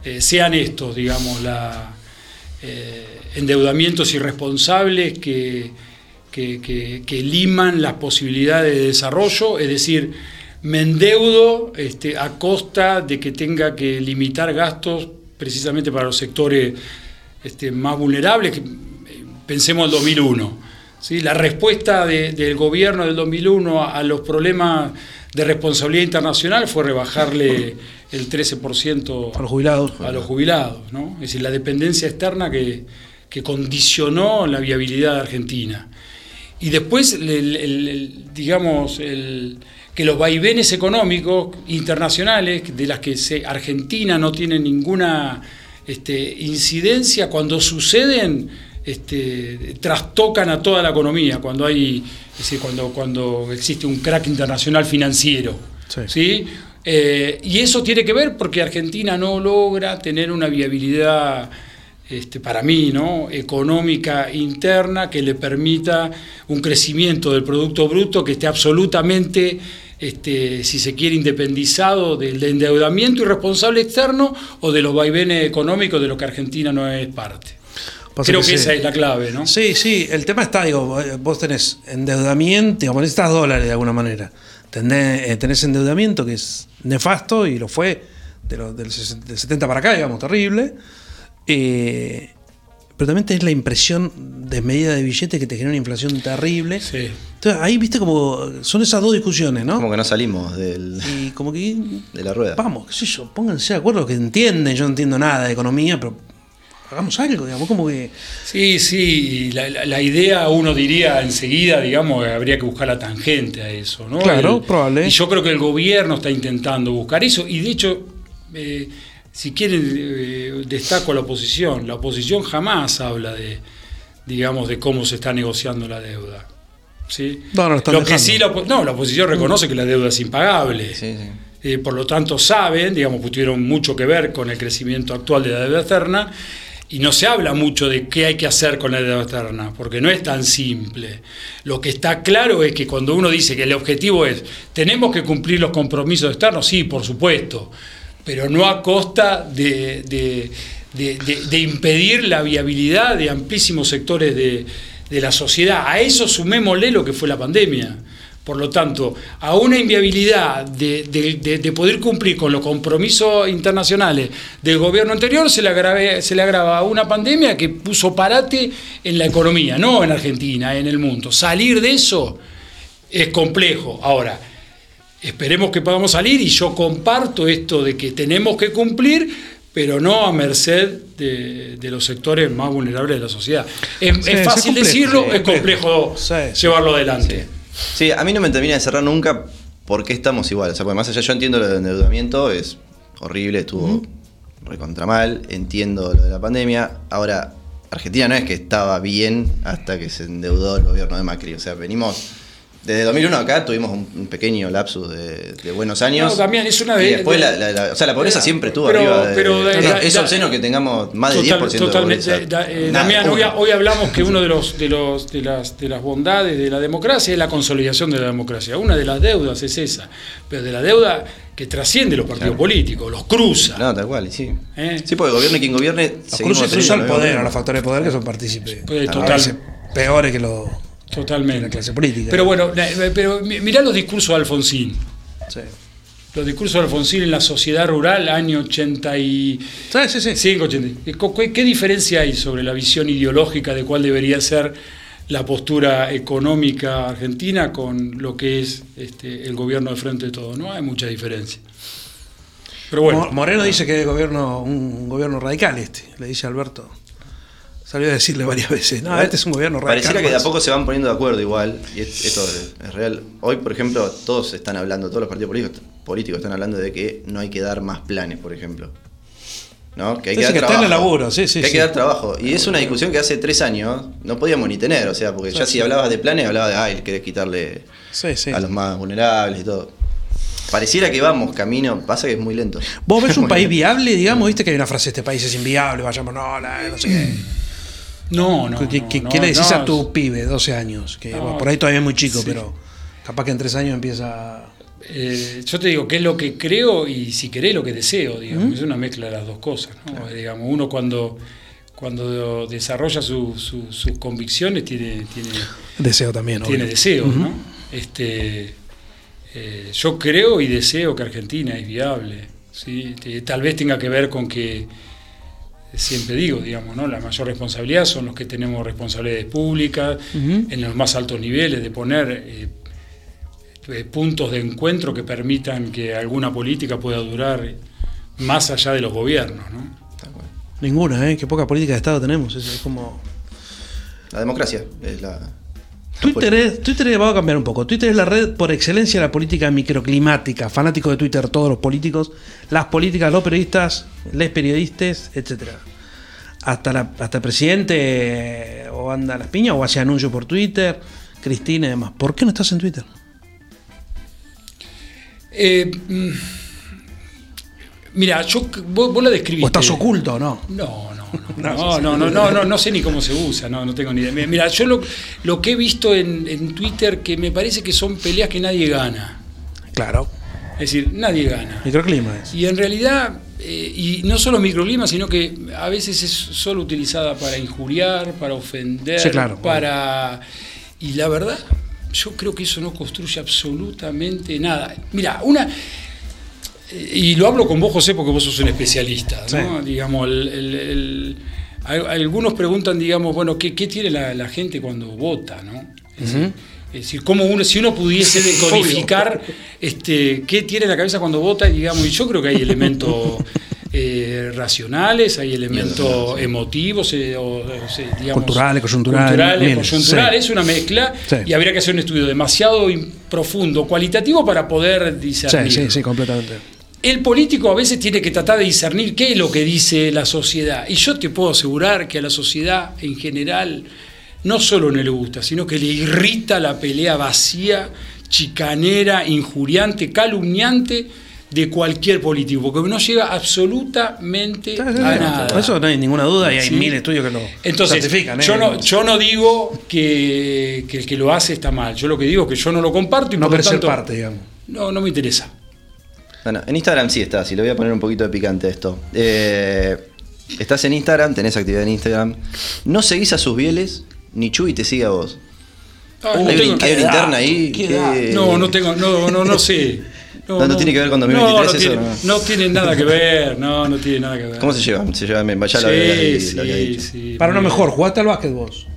Eh, sean estos, digamos, eh, endeudamientos irresponsables que, que, liman las posibilidades de desarrollo, es decir, me endeudo este, a costa de que tenga que limitar gastos precisamente para los sectores este, más vulnerables. eh, pensemos el 2001. ¿Sí? La respuesta de- del gobierno del 2001 a, a los problemas de responsabilidad internacional fue rebajarle el 13% A los jubilados. a los jubilados, ¿no? Es decir, la dependencia externa que, que condicionó la viabilidad de Argentina. Y después, el- el- el- digamos, que los vaivenes económicos internacionales, de las que se, Argentina no tiene ninguna este, incidencia, cuando suceden, este, trastocan a toda la economía, cuando hay, decir, cuando, cuando existe un crack internacional financiero. Sí. ¿sí? Eh, y eso tiene que ver porque Argentina no logra tener una viabilidad, este, para mí, ¿no? económica interna que le permita un crecimiento del Producto Bruto que esté absolutamente, este, si se quiere, independizado del de endeudamiento irresponsable externo o de los vaivenes económicos de los que Argentina no es parte. Pasa Creo que, esa es la clave, ¿no? Sí, sí, el tema está, digo, vos tenés endeudamiento, digamos, necesitas dólares de alguna manera. Tenés, eh, tenés endeudamiento que es nefasto y lo fue de lo- del 70 para acá, digamos, terrible. Eh, pero también tenés la impresión desmedida de billetes que te genera una inflación terrible. Sí. Entonces ahí, viste, como son esas dos discusiones, ¿no? Como que no salimos del- Y como que, de la rueda. vamos, qué sé yo, pónganse de acuerdo que entienden, yo no entiendo nada de economía, pero hagamos algo, digamos, como que... Sí, sí, la, la- la idea uno diría enseguida, digamos, habría que buscar la tangente a eso, ¿no? Claro, El- probable. Y yo creo que el gobierno está intentando buscar eso, y de hecho, eh, si quieren, eh, destaco a la oposición, la oposición jamás habla de, digamos, de cómo se está negociando la deuda. ¿sí? No, no lo que sí, la, no, la oposición reconoce que la deuda es impagable. Sí, sí. Eh, por lo tanto saben, digamos, pues tuvieron mucho que ver con el crecimiento actual de la deuda externa, y no se habla mucho de qué hay que hacer con la deuda externa, porque no es tan simple. Lo que está claro es que cuando uno dice que el objetivo es, tenemos que cumplir los compromisos externos, sí, por supuesto, pero no a costa de, de- impedir la viabilidad de amplísimos sectores de la sociedad. A eso sumémosle lo que fue la pandemia Por lo tanto, a una inviabilidad de, de- de poder cumplir con los compromisos internacionales del gobierno anterior se le, agrave- se le agrava una pandemia que puso parate en la economía, no en Argentina, en el mundo. Salir de eso es complejo. Ahora, esperemos que podamos salir y yo comparto esto de que tenemos que cumplir, pero no a merced de, de los sectores más vulnerables de la sociedad. Es, Sí, es es fácil decirlo, es complejo sí. llevarlo adelante. Sí, a mí no me termina de cerrar nunca por qué estamos igual. O sea, porque más allá yo entiendo lo del endeudamiento, es horrible, estuvo recontra mal, entiendo lo de la pandemia. Ahora, Argentina no es que estaba bien hasta que se endeudó el gobierno de Macri. O sea, venimos. Desde 2001 acá tuvimos un, pequeño lapsus de, de buenos años. No, Damián, es una Y de- después de- la, la- la- o sea, la pobreza siempre estuvo Pero- arriba. de- pero de- es, obsceno que tengamos más de Total- 10% totalmente. de pobreza. Da- eh, Nada, Damián, hoy, hablamos que uno de los, de los de las de las bondades de la democracia es la consolidación de la democracia. Una de las deudas es esa, pero de la deuda que trasciende los partidos políticos, los cruza. No, tal cual, y sí. ¿Eh? Sí, porque gobierne quien gobierne. Los cruzan el poder, a los factores de poder que son partícipes. Pues, total. peores que los. Totalmente. La clase política. Pero bueno, na- pero mi- mirá los discursos de Alfonsín. Sí. Los discursos de Alfonsín en la sociedad rural, año 85, Sí, sí, sí. 80. ¿Qué, qué diferencia hay sobre la visión ideológica de cuál debería ser la postura económica argentina con lo que es este, el gobierno de frente de todo? No hay mucha diferencia. Pero bueno, Mo- Moreno dice que es gobierno, un gobierno radical este, le dice Alberto. Salió a decirle varias veces. No, este es un gobierno radical. Pareciera que de a poco se van poniendo de acuerdo igual, y es- esto es, real. Hoy, por ejemplo, todos están hablando, todos los partidos políticos, políticos están hablando de que no hay que dar más planes, por ejemplo. ¿No? Que hay Sí, que dar que está trabajo. en el laburo, sí, sí, Que hay que dar trabajo. Y es una discusión que hace tres años no podíamos ni tener, o sea, porque ya si hablabas de planes, hablabas de, ay, querés quitarle a los más vulnerables y todo. Pareciera que vamos camino, pasa que es muy lento. ¿Vos ves un país viable, digamos? ¿Viste que hay una frase, este país es inviable, vayamos, no, la- no sé qué? No, no. ¿Qué, no, qué- no, qué le decís no, a tu pibe, 12 años? Que bueno, por ahí todavía es muy chico, sí. pero capaz que en tres años empieza... Eh, yo te digo qué es lo que creo y si querés lo que deseo, digamos. Es una mezcla de las dos cosas. Digamos, uno cuando, cuando desarrolla su- su- sus convicciones tiene, tiene, Deseo también, tiene obvio. deseos, ¿no? Este, eh, yo creo y deseo que Argentina es viable. ¿sí? Te- Tal vez tenga que ver con que, siempre digo, digamos, ¿no? la mayor responsabilidad son los que tenemos responsabilidades públicas, en los más altos niveles, de poner eh, eh, puntos de encuentro que permitan que alguna política pueda durar más allá de los gobiernos. ¿no? Ninguna, ¿eh? Qué poca política de Estado tenemos. Es, es como... La democracia es la. Twitter es, Twitter vamos a cambiar un poco. Twitter es la red por excelencia de la política microclimática. Fanáticos de Twitter, todos los políticos, las políticas, los periodistas, les periodistas, etcétera. Hasta, la, hasta el presidente eh, o anda a las piñas o hace anuncios por Twitter, Cristina y demás. ¿Por qué no estás en Twitter? Eh, mm, mira, yo, vos, vos la describiste. ¿O estás oculto no? No, no, no, no, no, no, no, no, no sé ni cómo se usa, no, no tengo ni idea. Mira, yo lo, lo que he visto en, en Twitter que me parece que son peleas que nadie gana. Claro, Es decir, nadie gana. microclima es. Y en realidad, eh, y no solo microclima, sino que a veces es solo utilizada para injuriar, para ofender, Sí, claro. para... Y la verdad, yo creo que eso no construye absolutamente nada. Mira, una... eh, Y lo hablo con vos, José, porque vos sos un especialista, ¿no? Sí. Digamos, el- el- el- al- algunos preguntan, digamos, bueno, ¿qué, qué tiene la, la gente cuando vota, no? Es decir, es decir, cómo uno, si uno pudiese decodificar este, qué tiene en la cabeza cuando vota, digamos, y yo creo que hay elementos eh, racionales, hay elementos emotivos, eh, o, sea, digamos, Culturales, coyunturales, culturales, coyunturales, sí. es una mezcla, Sí. y habría que hacer un estudio demasiado profundo, cualitativo para poder Sí, discernir. sí, sí, completamente. El político a veces tiene que tratar de discernir qué es lo que dice la sociedad. Y yo te puedo asegurar que a la sociedad en general no solo no le gusta, sino que le irrita la pelea vacía, chicanera, injuriante, calumniante de cualquier político, porque no lleva absolutamente Sí, sí, a nada. Eso no hay ninguna duda y hay Sí. mil estudios que lo Entonces, certifican. ¿eh? yo, no, yo no digo que, que el que lo hace está mal, yo lo que digo es que yo no lo comparto y no por lo querés ser tanto parte, digamos. no, no me interesa. Bueno, en Instagram sí estás, y le voy a poner un poquito de picante a esto. Eh, estás en Instagram, tenés actividad en Instagram. No seguís a sus bieles, ni Chuy te sigue a vos. Ah, Hay no tengo- hay una interna ahí. No, no tengo, no, no, no sé. No, no tiene que ver con 2023 No, no, eso, tiene, ¿no? no tiene nada que ver, no, no tiene nada que ver. ¿Cómo se llevan? Se llevan bien. Ya Sí, lo había sí, sí, Para uno mejor, jugaste al básquet vos.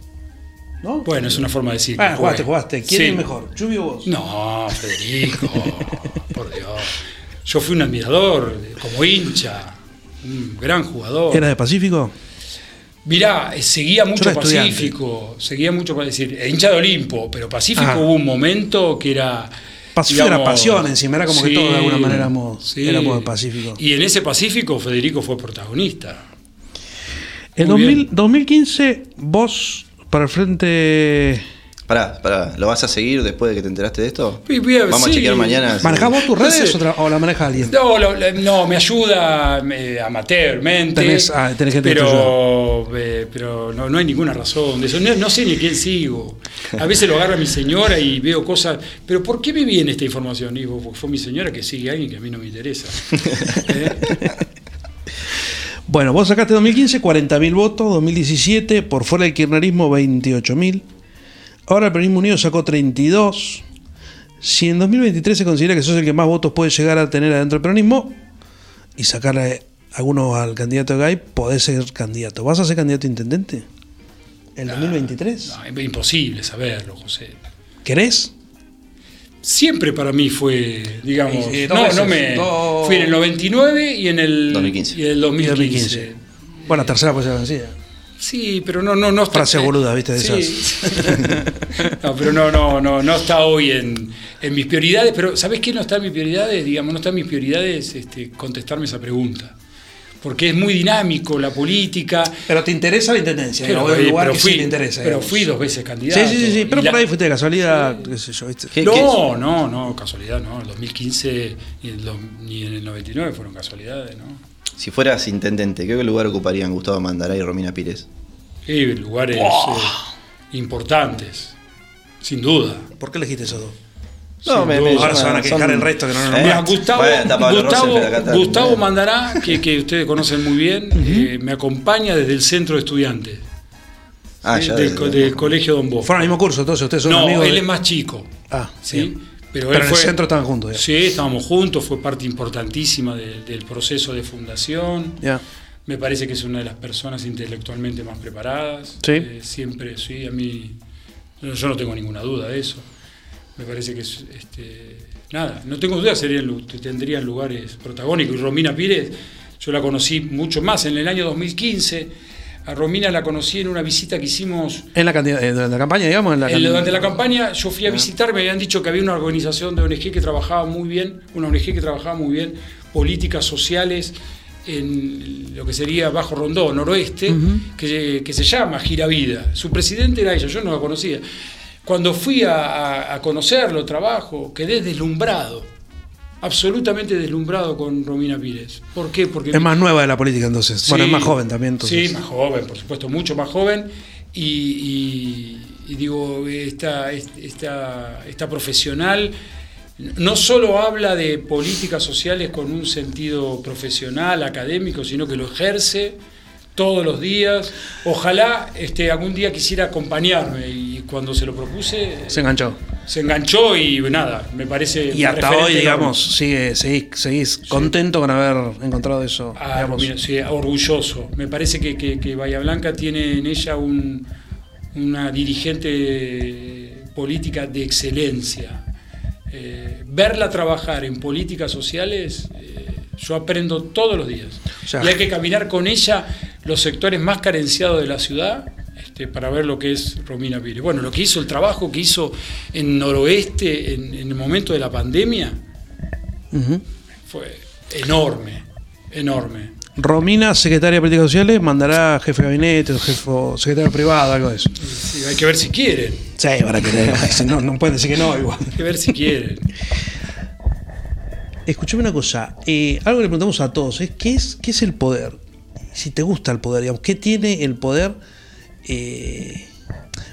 ¿No? Bueno, es una forma de decir. Ah, jugaste, jugaste. ¿Quién Sí. es mejor? ¿Chubi o vos? No, Federico, por Dios. Yo fui un admirador, como hincha, un gran jugador. ¿Era de Pacífico? Mirá, eh, seguía mucho. Pacífico, seguía mucho para decir, hincha de Olimpo, pero Pacífico Ah. hubo un momento que era. Pacífico era pasión encima, era como que todos de alguna manera éramos- sí. éramos de Pacífico. Y en ese Pacífico Federico fue protagonista. En Muy 2000 bien. 2015, vos para el frente. Pará, pará. ¿Lo vas a seguir después de que te enteraste de esto? Sí, bien, Vamos a chequear mañana. ¿Manejás vos tus No redes o, la maneja alguien? No, lo- no, me ayuda eh, amateurmente. Tenés- ah, tenés gente que te pero eh, pero no, no hay ninguna razón de eso. No, no sé ni quién sigo. A veces lo agarra mi señora y veo cosas. Pero ¿por qué me viene esta información? Digo, porque fue mi señora que sigue a alguien que a mí no me interesa. ¿Eh? Bueno, vos sacaste 2015 40.000 votos, 2017 por fuera del kirchnerismo 28.000. Ahora el Peronismo Unido sacó 32. Si en 2023 se considera que sos el que más votos puede llegar a tener adentro del peronismo y sacarle algunos al candidato Gay, podés ser candidato. ¿Vas a ser candidato a intendente? ¿En 2023? No, es imposible saberlo, José. ¿Querés? Siempre para mí fue, digamos, no, veces, no me. dos- Fui en el 99 y en el 2015. Y en el 2015. Bueno, tercera vencida. Sí, pero no, no, no está. Frase boluda, ¿viste? De Sí. no, pero no, no, no, no está hoy en, en mis prioridades. Pero ¿sabés qué no está en mis prioridades? Digamos, no está en mis prioridades este, contestarme esa pregunta. Porque es muy dinámico la política. Pero te interesa la intendencia, Pero, digamos, eh, lugar pero que fui, sí te interesa. pero digamos. fui dos veces candidato. Sí, sí, sí, sí, pero Y por la- ahí fuiste de casualidad, qué sé yo, ¿viste? ¿Qué- No, no, no, casualidad no. El 2015 ni, el dos- ni en el 99 fueron casualidades, ¿no? Si fueras intendente, ¿qué lugar ocuparían Gustavo Mandará y Romina Pires? Sí, lugares ¡Oh! eh, importantes, sin duda. ¿Por qué elegiste esos dos? No, me- me Ahora se van a quejar son- el resto que no nos Eh. Gustavo, Gustavo, Mandará, que, que ustedes conocen muy bien, eh, me acompaña desde el centro de estudiantes Ah, sí, ya. del, desde- co- del colegio Don Bosco. Fueron al mismo curso, entonces ustedes son No, amigos. él de- es más chico. Ah, ¿sí? bien. Pero, en fue, el centro estaban juntos. digamos. Sí, estábamos juntos, fue parte importantísima de- del proceso de fundación. Me parece que es una de las personas intelectualmente más preparadas. Sí. Eh, siempre, sí, a mí. Yo no tengo ninguna duda de eso. Me parece que es. Este, nada, no tengo duda, serían, lu- tendrían lugares protagónicos. Y Romina Pires, yo la conocí mucho más en el año 2015. A Romina la conocí en una visita que hicimos En la, en la campaña, digamos. En la, en- durante la campaña yo fui a visitar, me habían dicho que había una organización de ONG que trabajaba muy bien, una ONG que trabajaba muy bien políticas sociales en lo que sería Bajo Rondó, noroeste, que, que se llama Gira Vida. Su presidente era ella, yo no la conocía. Cuando fui a conocerlo, trabajo, quedé deslumbrado, absolutamente deslumbrado con Romina Pires. ¿Por qué? Porque Es más nueva de la política entonces. bueno, es más joven también entonces. Sí, más joven, por supuesto, mucho más joven. Y, y- y digo, esta, esta, esta profesional no solo habla de políticas sociales con un sentido profesional, académico, sino que lo ejerce todos los días. Ojalá este, algún día quisiera acompañarme y cuando se lo propuse Se enganchó. Se enganchó y nada, me parece... Y hasta hoy, digamos, sigue, seguís, seguís contento con haber encontrado eso. Ah, digamos. mira, sí, orgulloso. Me parece que, que, que Bahía Blanca tiene en ella un- una dirigente política de excelencia. Eh, verla trabajar en políticas sociales, eh, yo aprendo todos los días. O sea- y hay que caminar con ella los sectores más carenciados de la ciudad este, para ver lo que es Romina Pires. Bueno, lo que hizo, el trabajo que hizo en Noroeste en, en el momento de la pandemia fue enorme, enorme. Romina, secretaria de Políticas Sociales, mandará jefe de gabinete o jefe secretario privado, algo de eso. Sí, hay que ver si quieren. Sí, para que si no, no pueden decir que no, igual. Hay que ver si quieren. Escuchame una cosa, eh, algo que le preguntamos a todos es ¿qué, es ¿qué es el poder? Si te gusta el poder, digamos, ¿qué tiene el poder? Eh,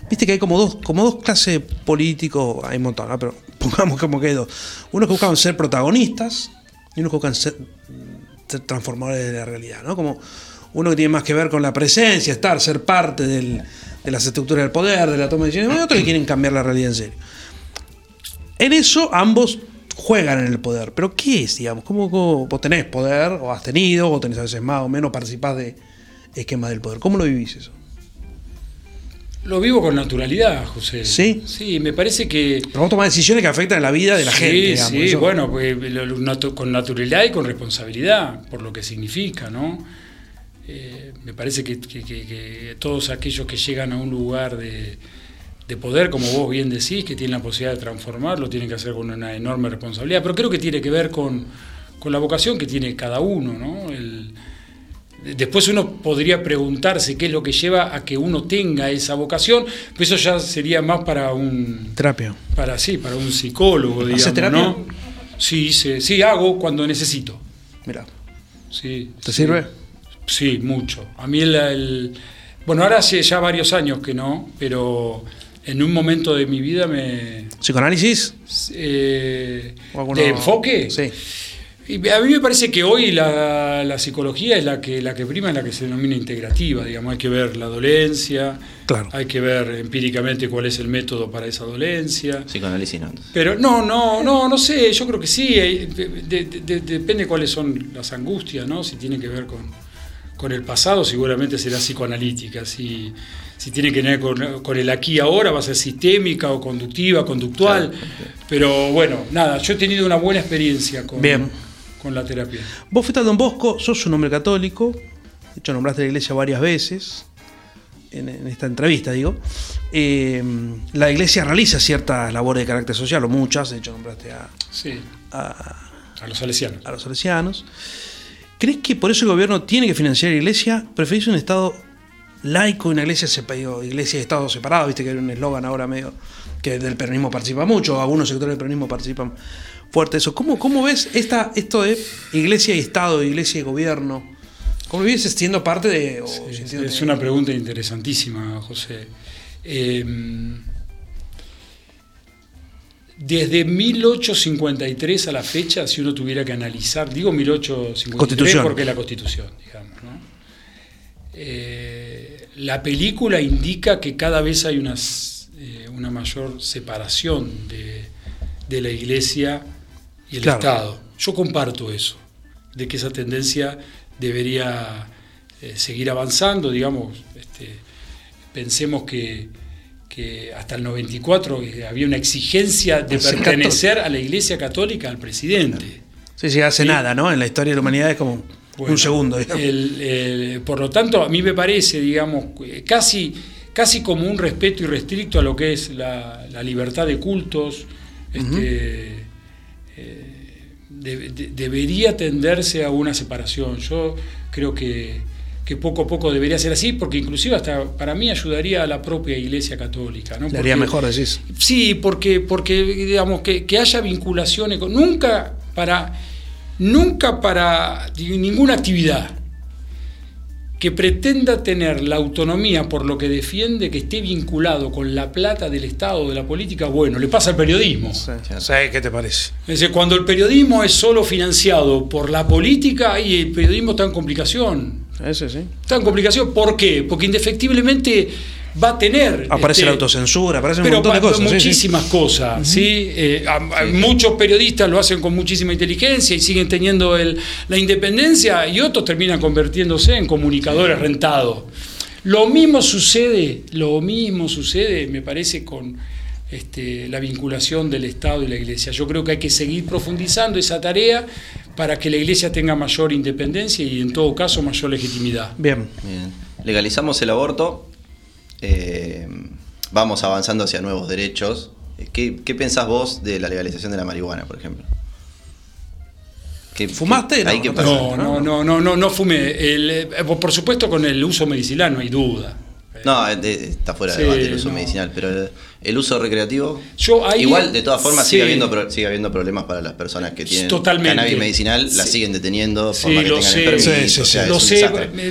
Viste que hay como dos, como dos clases políticos, hay un montón, pero pongamos como que hay dos. Unos que buscan ser protagonistas y unos que buscan ser, transformadores de la realidad, ¿no? Como uno que tiene más que ver con la presencia, estar, ser parte de las estructuras del poder, de la toma de decisiones, y otros que quieren cambiar la realidad en serio. En eso ambos juegan en el poder. Pero ¿qué es, digamos? ¿Cómo, cómo vos tenés poder, o has tenido, o tenés a veces más o menos, participás de esquemas del poder? ¿Cómo lo vivís eso? Lo vivo con naturalidad, José. ¿Sí? Sí, me parece que... Pero vos tomás decisiones que afectan la vida de la sí, gente. Sí, eso- bueno, pues, con naturalidad y con responsabilidad, por lo que significa, ¿no? Eh, me parece que, que- que- que todos aquellos que llegan a un lugar de, de poder, como vos bien decís, que tienen la posibilidad de transformar, lo tienen que hacer con una enorme responsabilidad. Pero creo que tiene que ver con, con la vocación que tiene cada uno, ¿no? El- Después uno podría preguntarse qué es lo que lleva a que uno tenga esa vocación, pero eso ya sería más para un, Terapia. para sí, para un psicólogo, digamos, ¿Haces terapia? ¿no? Sí, sí, sí, hago cuando necesito. Mirá. Sí, ¿Te sí. sirve? Sí, mucho. A mí el, el- bueno, ahora hace ya varios años que no, pero en un momento de mi vida me ¿Psicoanálisis? eh, ¿O alguno- de enfoque. Sí. Y a mí me parece que hoy la, la psicología es la que, la que prima, es la que se denomina integrativa, digamos, hay que ver la dolencia, Claro. hay que ver empíricamente cuál es el método para esa dolencia. Psicoanálisis no. Pero no, no, no, no sé, yo creo que sí, eh, de- de- de- depende cuáles son las angustias, ¿no? Si tiene que ver con, con el pasado, seguramente será psicoanalítica, si, si tiene que ver con, con el aquí y ahora, va a ser sistémica o conductiva, conductual, pero bueno, nada, yo he tenido una buena experiencia con, Bien. Con la terapia. Vos fuiste a Don Bosco, sos un hombre católico, de hecho nombraste la iglesia varias veces, en, en esta entrevista digo. Eh, la iglesia realiza ciertas labores de carácter social, o muchas, de hecho nombraste a, Sí, a- a los salesianos. a los salesianos. ¿Crees que por eso el gobierno tiene que financiar la iglesia? ¿Preferís un Estado laico y una iglesia, sepa- digo, iglesia y Estado separado? Viste que hay un eslogan ahora medio que del peronismo participa mucho, algunos sectores del peronismo participan fuerte eso. ¿Cómo, cómo ves esta, esto de iglesia y Estado, iglesia y gobierno? ¿Cómo vives siendo parte de... Es, una pregunta interesantísima, José. Eh, desde 1853 a la fecha, si uno tuviera que analizar, digo 1853 Constitución. porque es la Constitución, digamos, ¿no? Eh, la película indica que cada vez hay unas, eh, una mayor separación de, de la Iglesia y el Claro. Estado. Yo comparto eso, de que esa tendencia debería eh, seguir avanzando, digamos, este, pensemos que, que hasta el 94 había una exigencia de pertenecer a la Iglesia Católica al presidente. Sí, sí, hace Sí. nada, ¿no? En la historia de la humanidad es como Bueno, un segundo. digamos. el- el- por lo tanto, a mí me parece, digamos, eh, casi, casi como un respeto irrestricto a lo que es la, la libertad de cultos, este, eh, de- de- debería tenderse a una separación. Yo creo que, que poco a poco debería ser así, porque inclusive hasta para mí ayudaría a la propia Iglesia Católica. ¿no? Haría mejor, decís. Sí, porque, porque digamos, que, que haya vinculaciones, con- nunca para, nunca para ninguna actividad que pretenda tener la autonomía por lo que defiende, que esté vinculado con la plata del Estado, de la política, bueno, le pasa al periodismo. Sí. ¿Qué te parece? Es decir, cuando el periodismo es solo financiado por la política, y el periodismo está en complicación. Ese sí. Está en complicación, ¿por qué? Porque indefectiblemente va a tener... Aparece este, la autocensura, aparece un pero montón de cosas. sí, sí. muchísimas cosas, ¿sí? Eh, a- a- Muchos periodistas lo hacen con muchísima inteligencia y siguen teniendo el- la independencia y otros terminan convirtiéndose en comunicadores rentados. Lo mismo sucede, lo mismo sucede, me parece, con este, la vinculación del Estado y la Iglesia. Yo creo que hay que seguir profundizando esa tarea para que la Iglesia tenga mayor independencia y en todo caso mayor legitimidad. Bien. Bien. Legalizamos el aborto, eh, vamos avanzando hacia nuevos derechos. ¿Qué, qué pensás vos de la legalización de la marihuana, por ejemplo? ¿Qué- ¿Fumaste? qué- No, no? No, no, no, no, no, no fumé. El, eh, por supuesto con el uso medicinal no hay duda. No, de- está fuera de Sí, debate el uso no. medicinal, pero el, el uso recreativo. Yo ahí- igual, de todas formas, sí. sigue, habiendo, pro- sigue habiendo problemas para las personas que tienen Totalmente. cannabis medicinal, la siguen deteniendo Sí, que lo tengan sé. el permiso. O sea. Lo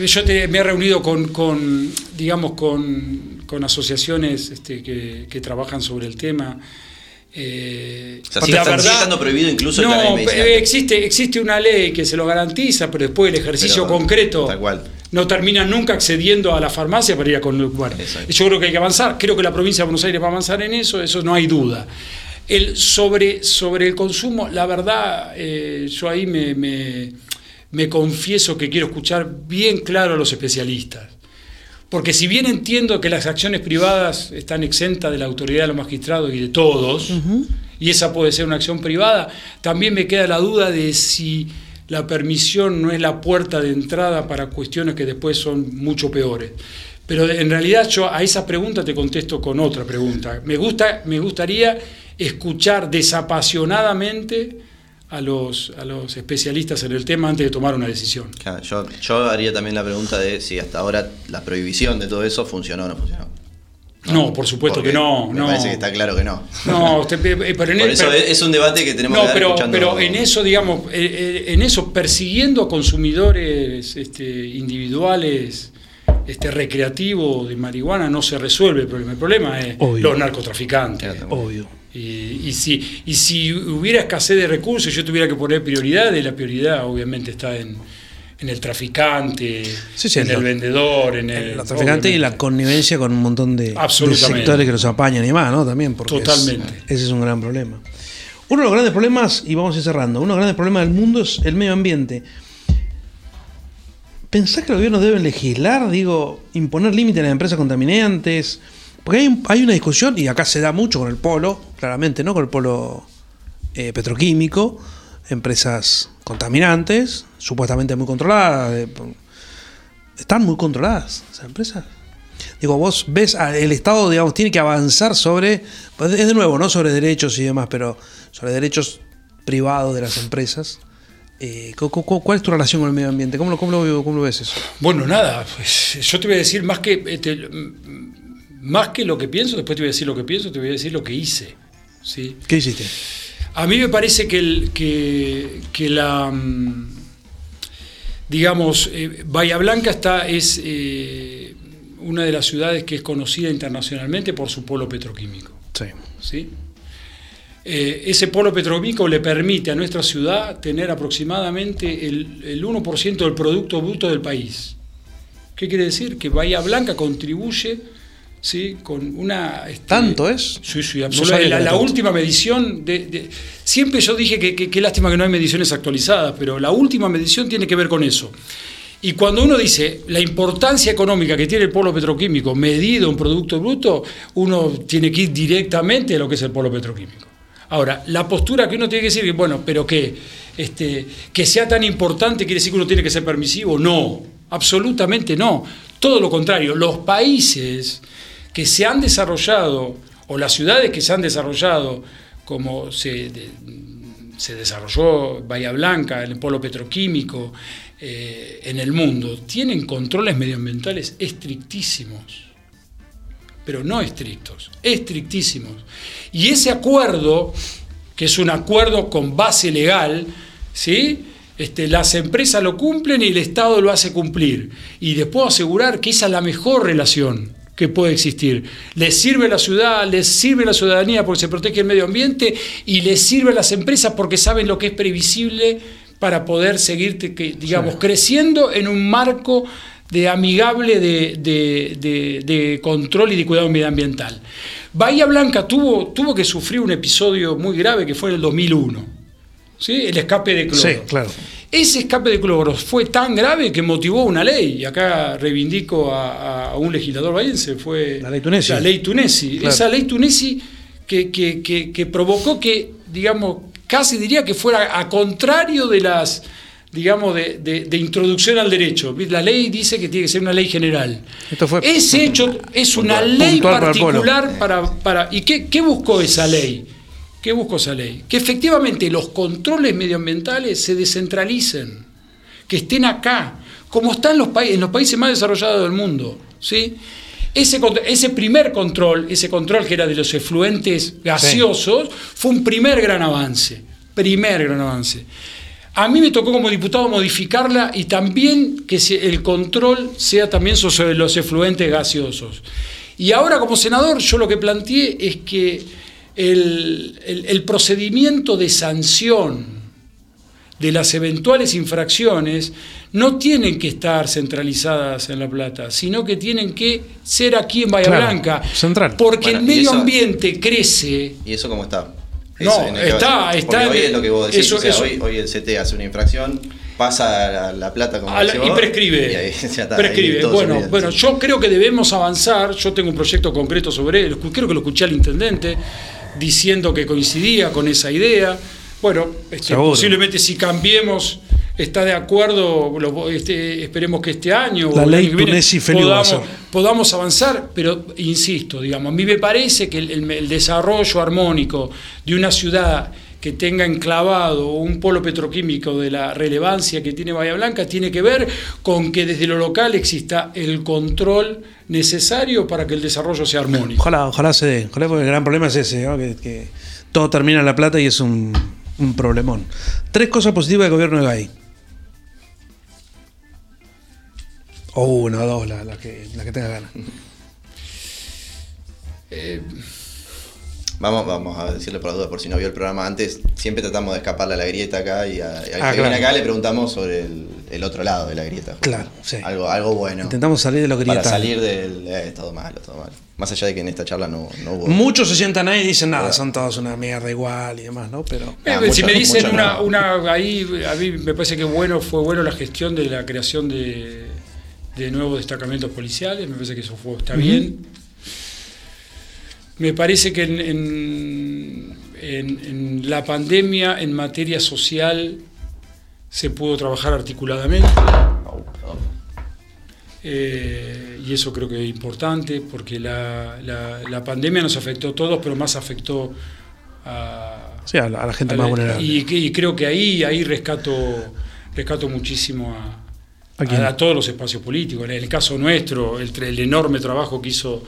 yo te- me he reunido con, con, digamos, con, con asociaciones este, que, que trabajan sobre el tema. Eh, O sea, la verdad- estando prohibido incluso el no, cannabis medicinal. eh, existe, existe una ley que se lo garantiza, pero después el ejercicio Pero, concreto tal cual. No terminan nunca accediendo a la farmacia para ir a con bueno, Exacto. yo creo que hay que avanzar. Creo que la provincia de Buenos Aires va a avanzar en eso eso no hay duda. El sobre sobre el consumo la verdad eh, yo ahí me, me, me confieso que quiero escuchar bien claro a los especialistas. Porque si bien entiendo que las acciones privadas están exentas de la autoridad de los magistrados y de todos, y esa puede ser una acción privada, también me queda la duda de si la permisión no es la puerta de entrada para cuestiones que después son mucho peores. Pero en realidad yo a esa pregunta te contesto con otra pregunta. Me, gusta, me gustaría escuchar desapasionadamente a los, a los especialistas en el tema antes de tomar una decisión. Claro, yo, yo haría también la pregunta de si hasta ahora la prohibición de todo eso funcionó o no funcionó. No, por supuesto Porque que no. Me no. parece que está claro que no. No, usted- eh, pero en Por el- eso pero- es un debate que tenemos no, que dar pero, escuchando. pero en eso, digamos, eh, eh, en eso, persiguiendo a consumidores este, individuales este, recreativos de marihuana, no se resuelve el problema. El problema es Obvio. los narcotraficantes. Obvio. Y, y si, y si hubiera escasez de recursos, yo tuviera que poner prioridades, la prioridad obviamente está en, en el traficante, Sí, sí, en el vendedor, en el... Los traficantes y la connivencia con un montón de, de sectores que los apañan y más, ¿no? También, porque es- Totalmente. ese es un gran problema. Uno de los grandes problemas, y vamos a ir cerrando, uno de los grandes problemas del mundo es el medio ambiente. ¿Pensás que los gobiernos deben legislar, digo, imponer límites a las empresas contaminantes? Porque hay una discusión, y acá se da mucho con el polo, claramente, ¿no? Con el polo eh, petroquímico, empresas contaminantes, supuestamente muy controladas. de- están muy controladas esas empresas. Digo, vos ves, el Estado, digamos, tiene que avanzar sobre, pues es de nuevo, no sobre derechos y demás, pero sobre derechos privados de las empresas. Eh, cu- cu- cu- ¿Cuál es tu relación con el medio ambiente? ¿Cómo lo, cómo lo, cómo lo ves eso? Bueno, nada, pues yo te voy a decir más que este, más que lo que pienso, después te voy a decir lo que pienso, te voy a decir lo que hice. ¿sí? ¿Qué hiciste? A mí me parece que, el, que, que la mm, digamos eh, Bahía Blanca está es eh, una de las ciudades que es conocida internacionalmente por su polo petroquímico. Sí. ¿sí? Eh, ese polo petroquímico le permite a nuestra ciudad tener aproximadamente el, el 1% del Producto Bruto del país. ¿Qué quiere decir? Que Bahía Blanca contribuye ¿sí? con una... este, ¿Tanto es? Sí, sí, absolutamente. la, última medición de, de- Siempre yo dije que qué lástima que no hay mediciones actualizadas, pero la última medición tiene que ver con eso. Y cuando uno dice la importancia económica que tiene el polo petroquímico medido en Producto Bruto, uno tiene que ir directamente a lo que es el polo petroquímico. Ahora, la postura que uno tiene que decir, bueno, pero que, este, que sea tan importante quiere decir que uno tiene que ser permisivo. No, absolutamente no. Todo lo contrario, los países que se han desarrollado, o las ciudades que se han desarrollado, como se, de- se desarrolló Bahía Blanca, el polo petroquímico, eh, en el mundo, tienen controles medioambientales estrictísimos pero no estrictos, estrictísimos. Y ese acuerdo, que es un acuerdo con base legal, ¿sí? Este, las empresas lo cumplen y el Estado lo hace cumplir. Y les puedo asegurar que esa es la mejor relación que puede existir. Les sirve a la ciudad, les sirve a la ciudadanía porque se protege el medio ambiente y les sirve a las empresas porque saben lo que es previsible para poder seguir, digamos, creciendo en un marco de amigable de, de- de- de control y de cuidado medioambiental. Bahía Blanca tuvo, tuvo que sufrir un episodio muy grave que fue en el 2001, ¿sí? el escape de cloro. Sí, claro. Ese escape de cloro fue tan grave que motivó una ley, y acá reivindico a, a un legislador bahiense, fue La ley Tunesi. La ley Tunesi. Claro. Esa ley Tunesi que, que- que- que provocó que, digamos, casi diría que fuera a contrario de las, digamos, de, de- de introducción al derecho. La ley dice que tiene que ser una ley general. Esto fue- Ese hecho es una ley para particular para, para... ¿Y qué, qué buscó esa ley? ¿Qué buscó esa ley? Que efectivamente los controles medioambientales se descentralicen, que estén acá, como están los países, en los países más desarrollados del mundo. ¿sí? Ese, primer control, ese control que era de los efluentes gaseosos, fue un primer gran avance. Primer gran avance. A mí me tocó como diputado modificarla y también que el control sea también sobre los efluentes gaseosos. Y ahora como senador yo lo que planteé es que el, el- el procedimiento de sanción de las eventuales infracciones no tienen que estar centralizadas en La Plata, sino que tienen que ser aquí en Bahía Claro, Blanca. central. Porque Bueno, el medio eso- ambiente crece. ¿Y eso cómo está? No, en el está- está Hoy es lo que vos decís. eso- o sea, eso- hoy, hoy el CT hace una infracción, pasa a la, plata como A la- y prescribe. y ahí ya está, prescribe. bueno, bueno, sí. yo creo que debemos avanzar. Yo tengo un proyecto concreto sobre él. Creo que lo escuché al intendente diciendo que coincidía con esa idea. Bueno, este, posiblemente si cambiemos está de acuerdo, lo- este, esperemos que este año La o ley viene podamos, podamos avanzar, pero insisto, digamos, a mí me parece que el, el- el desarrollo armónico de una ciudad que tenga enclavado un polo petroquímico de la relevancia que tiene Bahía Blanca tiene que ver con que desde lo local exista el control necesario para que el desarrollo sea armónico. Ojalá, ojalá se dé. Ojalá, porque el gran problema es ese, ¿no? que, que todo termina en La Plata y es un, un problemón. Tres cosas positivas del gobierno de Gay. O una o dos, la, la que, la que tenga ganas. Eh, Vamos, vamos a decirle por las dudas, por si no vio el programa antes, siempre tratamos de escaparle a la grieta acá y, a- al que Ah, viene claro. acá le preguntamos sobre el, el otro lado de la grieta. justo. Claro, sí. Algo, algo bueno. Intentamos salir de lo para grietal. salir del... Eh, todo malo, todo malo. Más allá de que en esta charla no, no hubo... Muchos se sientan ahí y dicen nada, son todos una mierda igual y demás, ¿no? Pero. Ah, Eh, si mucho- me dicen una, no. una ahí a mí me parece que bueno fue bueno la gestión de la creación de, de nuevos destacamentos policiales me parece que eso fue está bien me parece que en, en- en- en la pandemia en materia social se pudo trabajar articuladamente Eh, y eso creo que es importante porque la, la- la pandemia nos afectó a todos pero más afectó a, Sí, a la, a la gente a más vulnerable. Y, creo que ahí, ahí rescato, rescato muchísimo a, todos los espacios políticos. En el caso nuestro, el enorme trabajo que hizo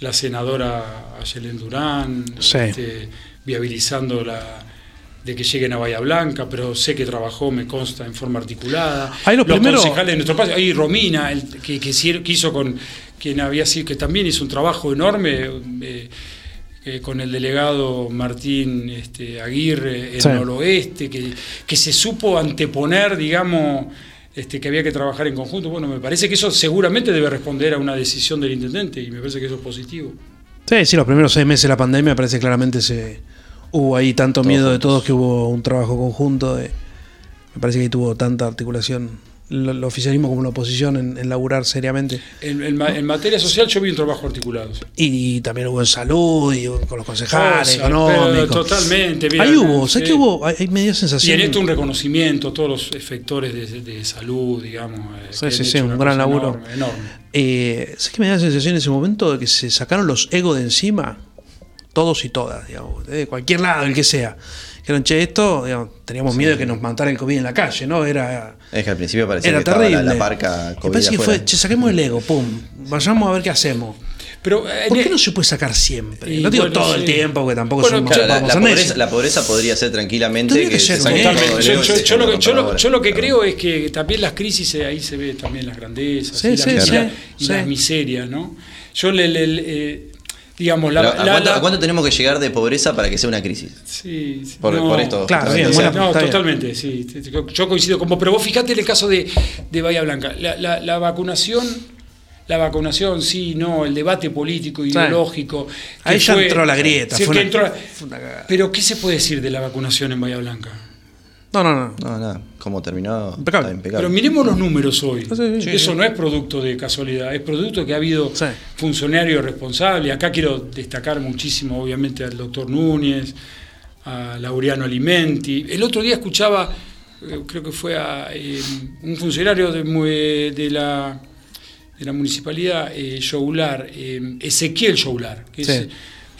la senadora Ayelen Durán, Sí. este, viabilizando la de que lleguen a Bahía Blanca, pero sé que trabajó, me consta, en forma articulada. Ahí lo los primero- concejales de nuestro espacio, ahí Romina, el, que, que, hizo con quien había sido, que también hizo un trabajo enorme. eh, eh, con el delegado Martín este, Aguirre en Sí. el oeste, que, que se supo anteponer, digamos, este, que había que trabajar en conjunto. Bueno, me parece que eso seguramente debe responder a una decisión del intendente y me parece que eso es positivo. Sí, sí, los primeros seis meses de la pandemia parece que claramente se hubo ahí tanto Todos miedo de todos que hubo un trabajo conjunto. De, me parece que ahí tuvo tanta articulación el, oficialismo como la oposición en, en laburar seriamente. En, en ma- en materia social yo vi un trabajo articulado. Y también hubo en salud, y con los concejales, económicos. pero totalmente, mira, ahí hubo, ¿sabes sí. qué hubo? Hay, hay media Y sensación. en esto un reconocimiento a todos los efectores de, de salud, digamos. eh, Sí, sí, sí, un gran laburo. Enorme, enorme. Eh, ¿Sabes qué me da la sensación en ese momento de que se sacaron los egos de encima? Todos y todas, digamos, de cualquier lado, el que sea. Dijeron, che, esto, digamos, teníamos miedo de que nos matara el COVID en la calle, ¿no? Era, Es que al principio parecía era que estaba terrible. la, la parca COVID parece que fue, che, saquemos el ego, pum, vayamos a ver qué hacemos. Pero, eh, ¿Por qué no se puede sacar siempre? Y no digo bueno, todo el tiempo, porque tampoco Bueno, somos, Claro, la, la pobreza, la pobreza podría ser tranquilamente que, que ser Yo, lo, que, rompa yo, la lo- bola. yo lo que creo es que también las crisis, eh, ahí se ve también las grandezas Sí, y, sí, las, sí, miserias- y sí. las miserias, ¿no? Yo le, le- le- eh, digamos, la, ¿a, la- cuánto, la- a cuánto tenemos que llegar de pobreza para que sea una crisis? Sí, sí, Por- por esto, Claro, bien, buena- no, totalmente, sí. Yo coincido con vos, pero vos fíjate en el caso de, de Bahía Blanca. La, la- la vacunación, la vacunación, sí, no, el debate político, ideológico. que Ahí ya entró la grieta, sí, fue que una- entró- fue una cagada. pero, ¿qué se puede decir de la vacunación en Bahía Blanca? No, no, no. No, nada. ¿Cómo terminó? Impecable. Está impecable. Pero miremos los números hoy. Sí, sí, sí. Eso no es producto de casualidad, es producto que ha habido Sí. funcionarios responsables. Acá quiero destacar muchísimo, obviamente, al doctor Núñez, a Laureano Alimenti. El otro día escuchaba, eh, creo que fue a eh, un funcionario de, mu- de la, de la municipalidad, eh, Joular, eh, Ezequiel Joular, que es- Sí.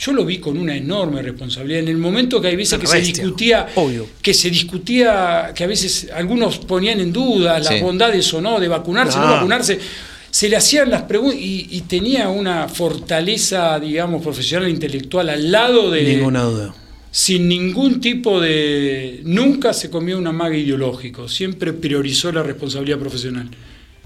Yo lo vi con una enorme responsabilidad. En el momento que hay veces Una que se discutía, obvio. que se discutía, que a veces algunos ponían en duda las Sí. bondades o no de vacunarse o no No. vacunarse, se le hacían las preguntas y, y tenía una fortaleza, digamos, profesional e intelectual al lado de... Ninguna duda. Sin ningún tipo de... Nunca se comió un amague ideológico, siempre priorizó la responsabilidad profesional.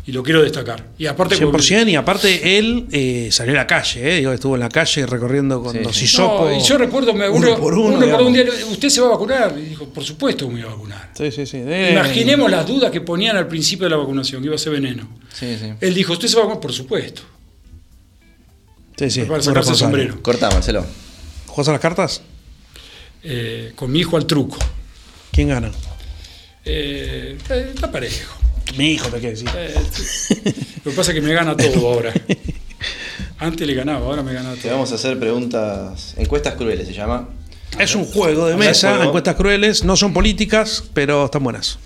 Y lo quiero destacar. Y aparte, 100% y aparte él eh, salió a la calle, eh, digo, estuvo en la calle recorriendo con Sí, los sí. hisopos. No, y yo recuerdo, me, uno, uno por uno, uno recordó un día, ¿usted se va a vacunar? Y dijo, por supuesto que me iba a vacunar. Sí, sí, sí. Eh, Imaginemos las dudas que ponían al principio de la vacunación, que iba a ser veneno. Sí, sí. Él dijo, ¿usted se va a vacunar? Por supuesto. Sí, sí. para sacarse el sombrero. Marcelo. ¿Jugás a las cartas? Eh, con mi hijo al truco. ¿Quién gana? Está parejo. Mi hijo, te quiero decir. Eh, lo que pasa es que me gana todo ahora. Antes le ganaba, ahora me gana Te todo. vamos a hacer preguntas, encuestas crueles se llama. Es un juego de mesa, juego. encuestas crueles, no son políticas, pero están buenas.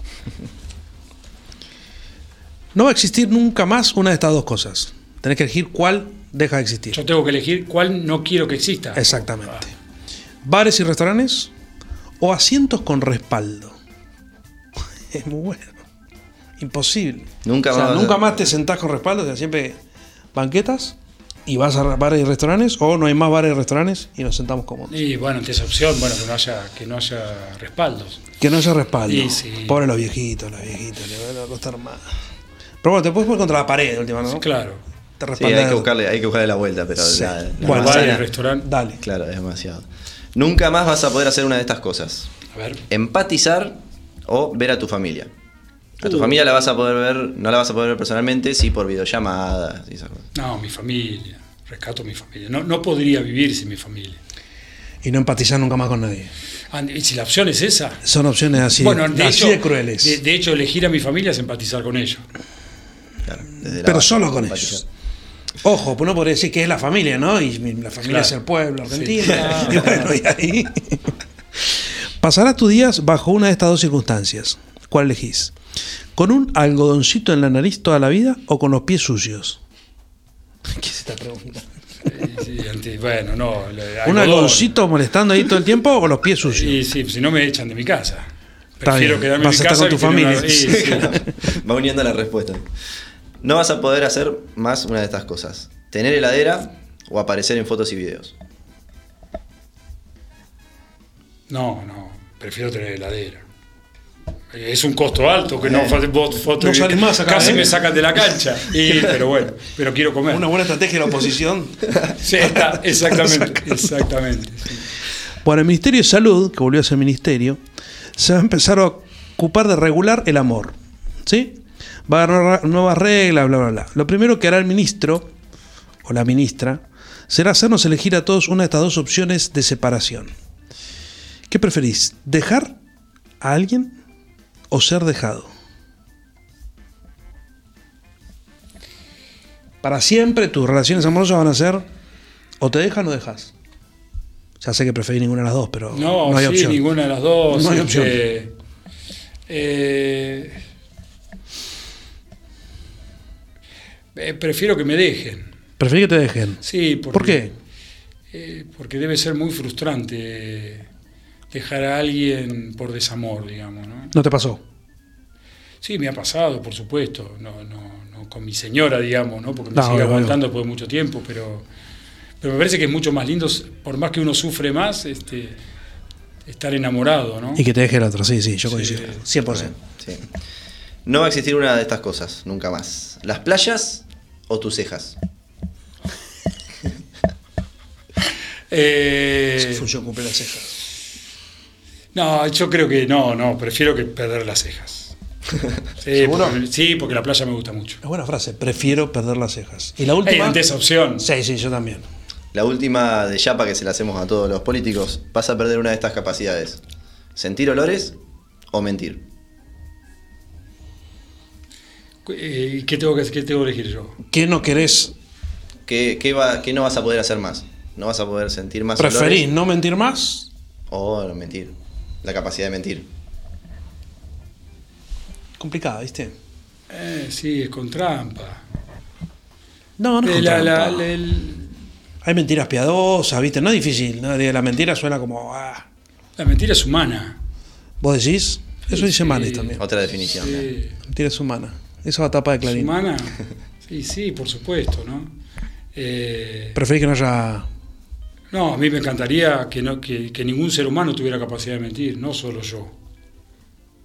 No va a existir nunca más una de estas dos cosas. Tenés que elegir cuál deja de existir. Yo tengo que elegir cuál no quiero que exista. Exactamente. Bares y restaurantes o asientos con respaldo. Es muy bueno. Imposible. Nunca O sea, más- nunca más te sentás con respaldo, o sea, siempre banquetas y vas a bares y restaurantes o no hay más bares y restaurantes y nos sentamos cómodos. Y bueno, esa opción, bueno, que no haya, que no haya respaldos. Que no haya respaldo. Sí, sí. Pobre los viejitos, los viejitos, le van a costar más. Pero bueno, te puedes poner contra la pared de última, ¿no? Claro. Te Sí, hay que buscarle, hay que buscarle la vuelta, pero Sí. la, la Bueno, Bar y manzana- restaurante. Dale. Claro, es demasiado. Nunca más vas a poder hacer una de estas cosas. A ver. Empatizar o ver a tu familia. A tu Uh. familia la vas a poder ver, no la vas a poder ver personalmente, sí por videollamadas y esas cosas. No, mi familia. Rescato a mi familia. No, no podría vivir sin mi familia. Y no empatizar nunca más con nadie. Ah, Y si la opción es esa. Son opciones así, bueno, de así hecho, de crueles. De, de hecho, elegir a mi familia es empatizar con ellos. Claro, pero base, solo con empatizar. ellos. Ojo, pues no podría decir que es la familia, ¿no? Y la familia Claro. es el pueblo Sí. argentino. Y bueno, y ahí. Pasarás tus días bajo una de estas dos circunstancias. ¿Cuál elegís? ¿Con un algodoncito en la nariz toda la vida o con los pies sucios? ¿Qué es esta pregunta? Sí, ante- bueno, no. ¿Un algodoncito molestando ahí todo el tiempo o los pies sucios? Y sí, si no me echan de mi casa. Prefiero quedarme Vas en a mi estar casa con tu una- familia. Sí, sí. Va uniendo la respuesta. No vas a poder hacer más una de estas cosas. Tener heladera o aparecer en fotos y videos. No, no. Prefiero tener heladera. Eh, Es un costo alto que no Eh. No salís más acá, Casi ¿eh? me sacan de la cancha. Y, pero bueno, pero quiero comer. Una buena estrategia de la oposición. Sí, está, exactamente. Exactamente. sí. Bueno, el Ministerio de Salud, que volvió a ser ministerio, se va a empezar a ocupar de regular el amor. ¿Sí? Va a haber nuevas reglas, bla, bla, bla. Lo primero que hará el ministro o la ministra será hacernos elegir a todos una de estas dos opciones de separación. ¿Qué preferís? ¿Dejar a alguien o ser dejado? Para siempre tus relaciones amorosas van a ser o te dejan o dejas. Ya sé que preferís ninguna de las dos, pero No, no, hay sí, opción. ninguna de las dos. No hay este, opción. eh, eh, prefiero que me dejen. Preferís que te dejen. Sí, porque, ¿Por qué? eh, porque debe ser muy frustrante dejar a alguien por desamor, digamos, ¿no? No te pasó. Sí, me ha pasado, por supuesto. No, no, no con mi señora, digamos, ¿no? Porque me No, sigue aguantando después de mucho tiempo, pero, pero me parece que es mucho más lindo, por más que uno sufre más, este, estar enamorado, ¿no? Y que te deje el otro, sí, sí, yo Sí. coincido. 100%. Sí. No va a existir una de estas cosas, nunca más. ¿Las playas o tus cejas? Eh, Función cumple las cejas. No, yo creo que no, no, prefiero que perder las cejas. Sí, ¿Seguro? porque, sí, porque la playa me gusta mucho. Es buena frase. Prefiero perder las cejas. Y la última. ante esa opción. Sí, sí, yo también. La última de Yapa que se la hacemos a todos los políticos, vas a perder una de estas capacidades. ¿Sentir olores o mentir? Eh, ¿qué, tengo que, ¿Qué tengo que elegir yo? ¿Qué no querés? ¿Qué, qué va, qué no vas a poder hacer más? ¿No vas a poder sentir más ¿Preferís olores no mentir más? o mentir? La capacidad de mentir. Complicada, ¿viste? Eh, sí, es con trampa. No, no es Eh, con la- la- trampa. la- el- Hay mentiras piadosas, ¿viste? No es difícil. ¿no? La mentira suena como. ah. la mentira es humana. ¿Vos decís? Eso dice sí. Manes también. Otra definición. Sí. La mentira es humana. Eso va a tapa de ¿Es Clarín. humana? Sí, sí, por supuesto, ¿no? Eh, Preferís que no haya. No, a mí me encantaría que, no, que, que ningún ser humano tuviera capacidad de mentir, no solo yo.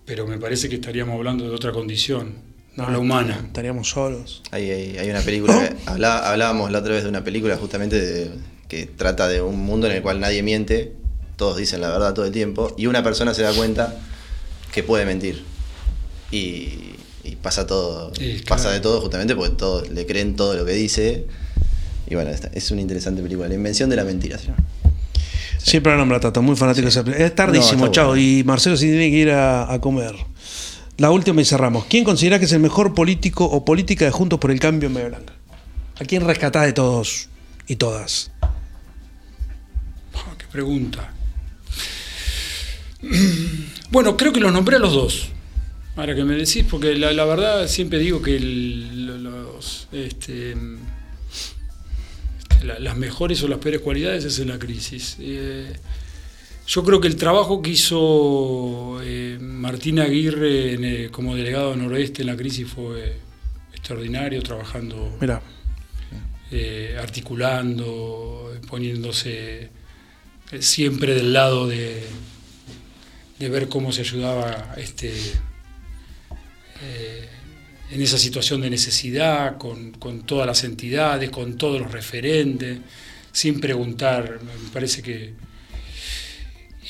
Pero me parece que estaríamos hablando de otra condición, No, la humana. Estaríamos solos. Hay, hay, hay una película, que hablábamos la otra vez de una película justamente de- que trata de un mundo en el cual nadie miente, todos dicen la verdad todo el tiempo, y una persona se da cuenta que puede mentir. Y, y pasa todo, Sí, pasa claro. de todo justamente porque todos le creen todo lo que dice. Y bueno, esta- es una interesante película, La invención de la mentira. ¿sí? Siempre la nombra Tato, muy fanático de esa película. Es tardísimo, No, chao. bueno. Y Marcelo se tiene que ir a, a comer. La última y cerramos. ¿Quién considera que es el mejor político o política de Juntos por el Cambio en Medio Blanca? ¿A quién rescatás de todos y todas? Ah, qué pregunta. Bueno, creo que los nombré a los dos. Ahora que me decís, porque la, la verdad siempre digo que el- los, este, la- las mejores o las peores cualidades es en la crisis. Eh, yo creo que el trabajo que hizo eh, Martín Aguirre en, eh, como delegado noroeste en la crisis fue extraordinario, trabajando Mira, eh, articulando, poniéndose eh, siempre del lado de, de ver cómo se ayudaba este, en esa situación de necesidad, con, con todas las entidades, con todos los referentes, sin preguntar, me parece que...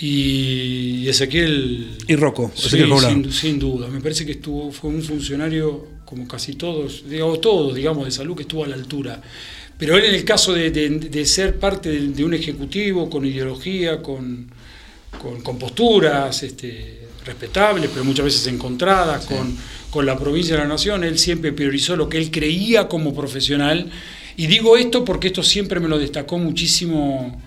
Y Ezequiel... y Rocco. Sí, Ezequiel Joblán. sin, sin duda. Me parece que estuvo, fue un funcionario, como casi todos, digamos, todos, digamos, de salud, que estuvo a la altura. Pero él en el caso de, de- de ser parte de, de un ejecutivo con ideología, con, con, con posturas este, respetables, pero muchas veces encontradas, con, con la provincia de la nación, él siempre priorizó lo que él creía como profesional. Y digo esto porque esto siempre me lo destacó muchísimo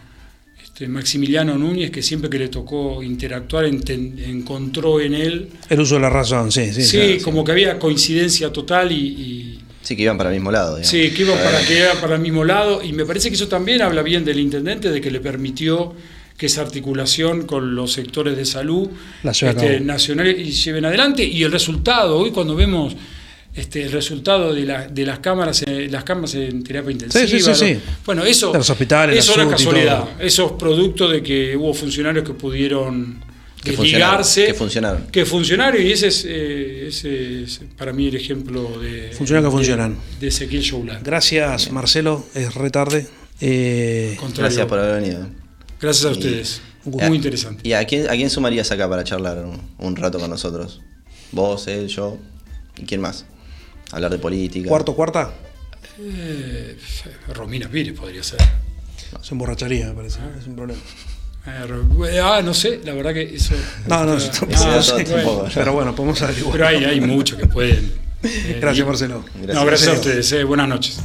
este, Maximiliano Núñez, que siempre que le tocó interactuar enten- encontró en él, El uso de la razón, sí, sí. sí, claro. como que había coincidencia total y, y- Sí, que iban para el mismo lado. digamos. sí, que iba para que era para el mismo lado y me parece que eso también habla bien del intendente de que le permitió que esa articulación con los sectores de salud este, nacionales y lleven adelante y el resultado hoy cuando vemos este, el resultado de, la- de las cámaras eh, las cámaras en terapia intensiva Sí, sí, sí, bueno eso De los hospitales, eso casualidad eso es producto de que hubo funcionarios que pudieron Que funcionaron, que funcionaron. que funcionario y ese es, eh, ese es para mí el ejemplo de Funcionan que funcionan. de Ezequiel Gracias, Marcelo. Es retarde. Eh. Gracias por haber venido. Gracias a Y- ustedes. Un gusto. Muy interesante. ¿Y a quién, a quién sumarías acá para charlar un, un rato con nosotros? Vos, él, yo. ¿Y quién más? Hablar de política. cuarto, cuarta. Eh, Romina Pires podría ser. Se emborracharía, me parece. Es un problema. Eh, ah, no sé, la verdad que eso. No, no, eso Ese ah, bueno. tampoco. Pero bueno, podemos averiguar. Pero hay, hay muchos que pueden. eh, Gracias, y- Marcelo. No, gracias a ustedes. eh, buenas noches.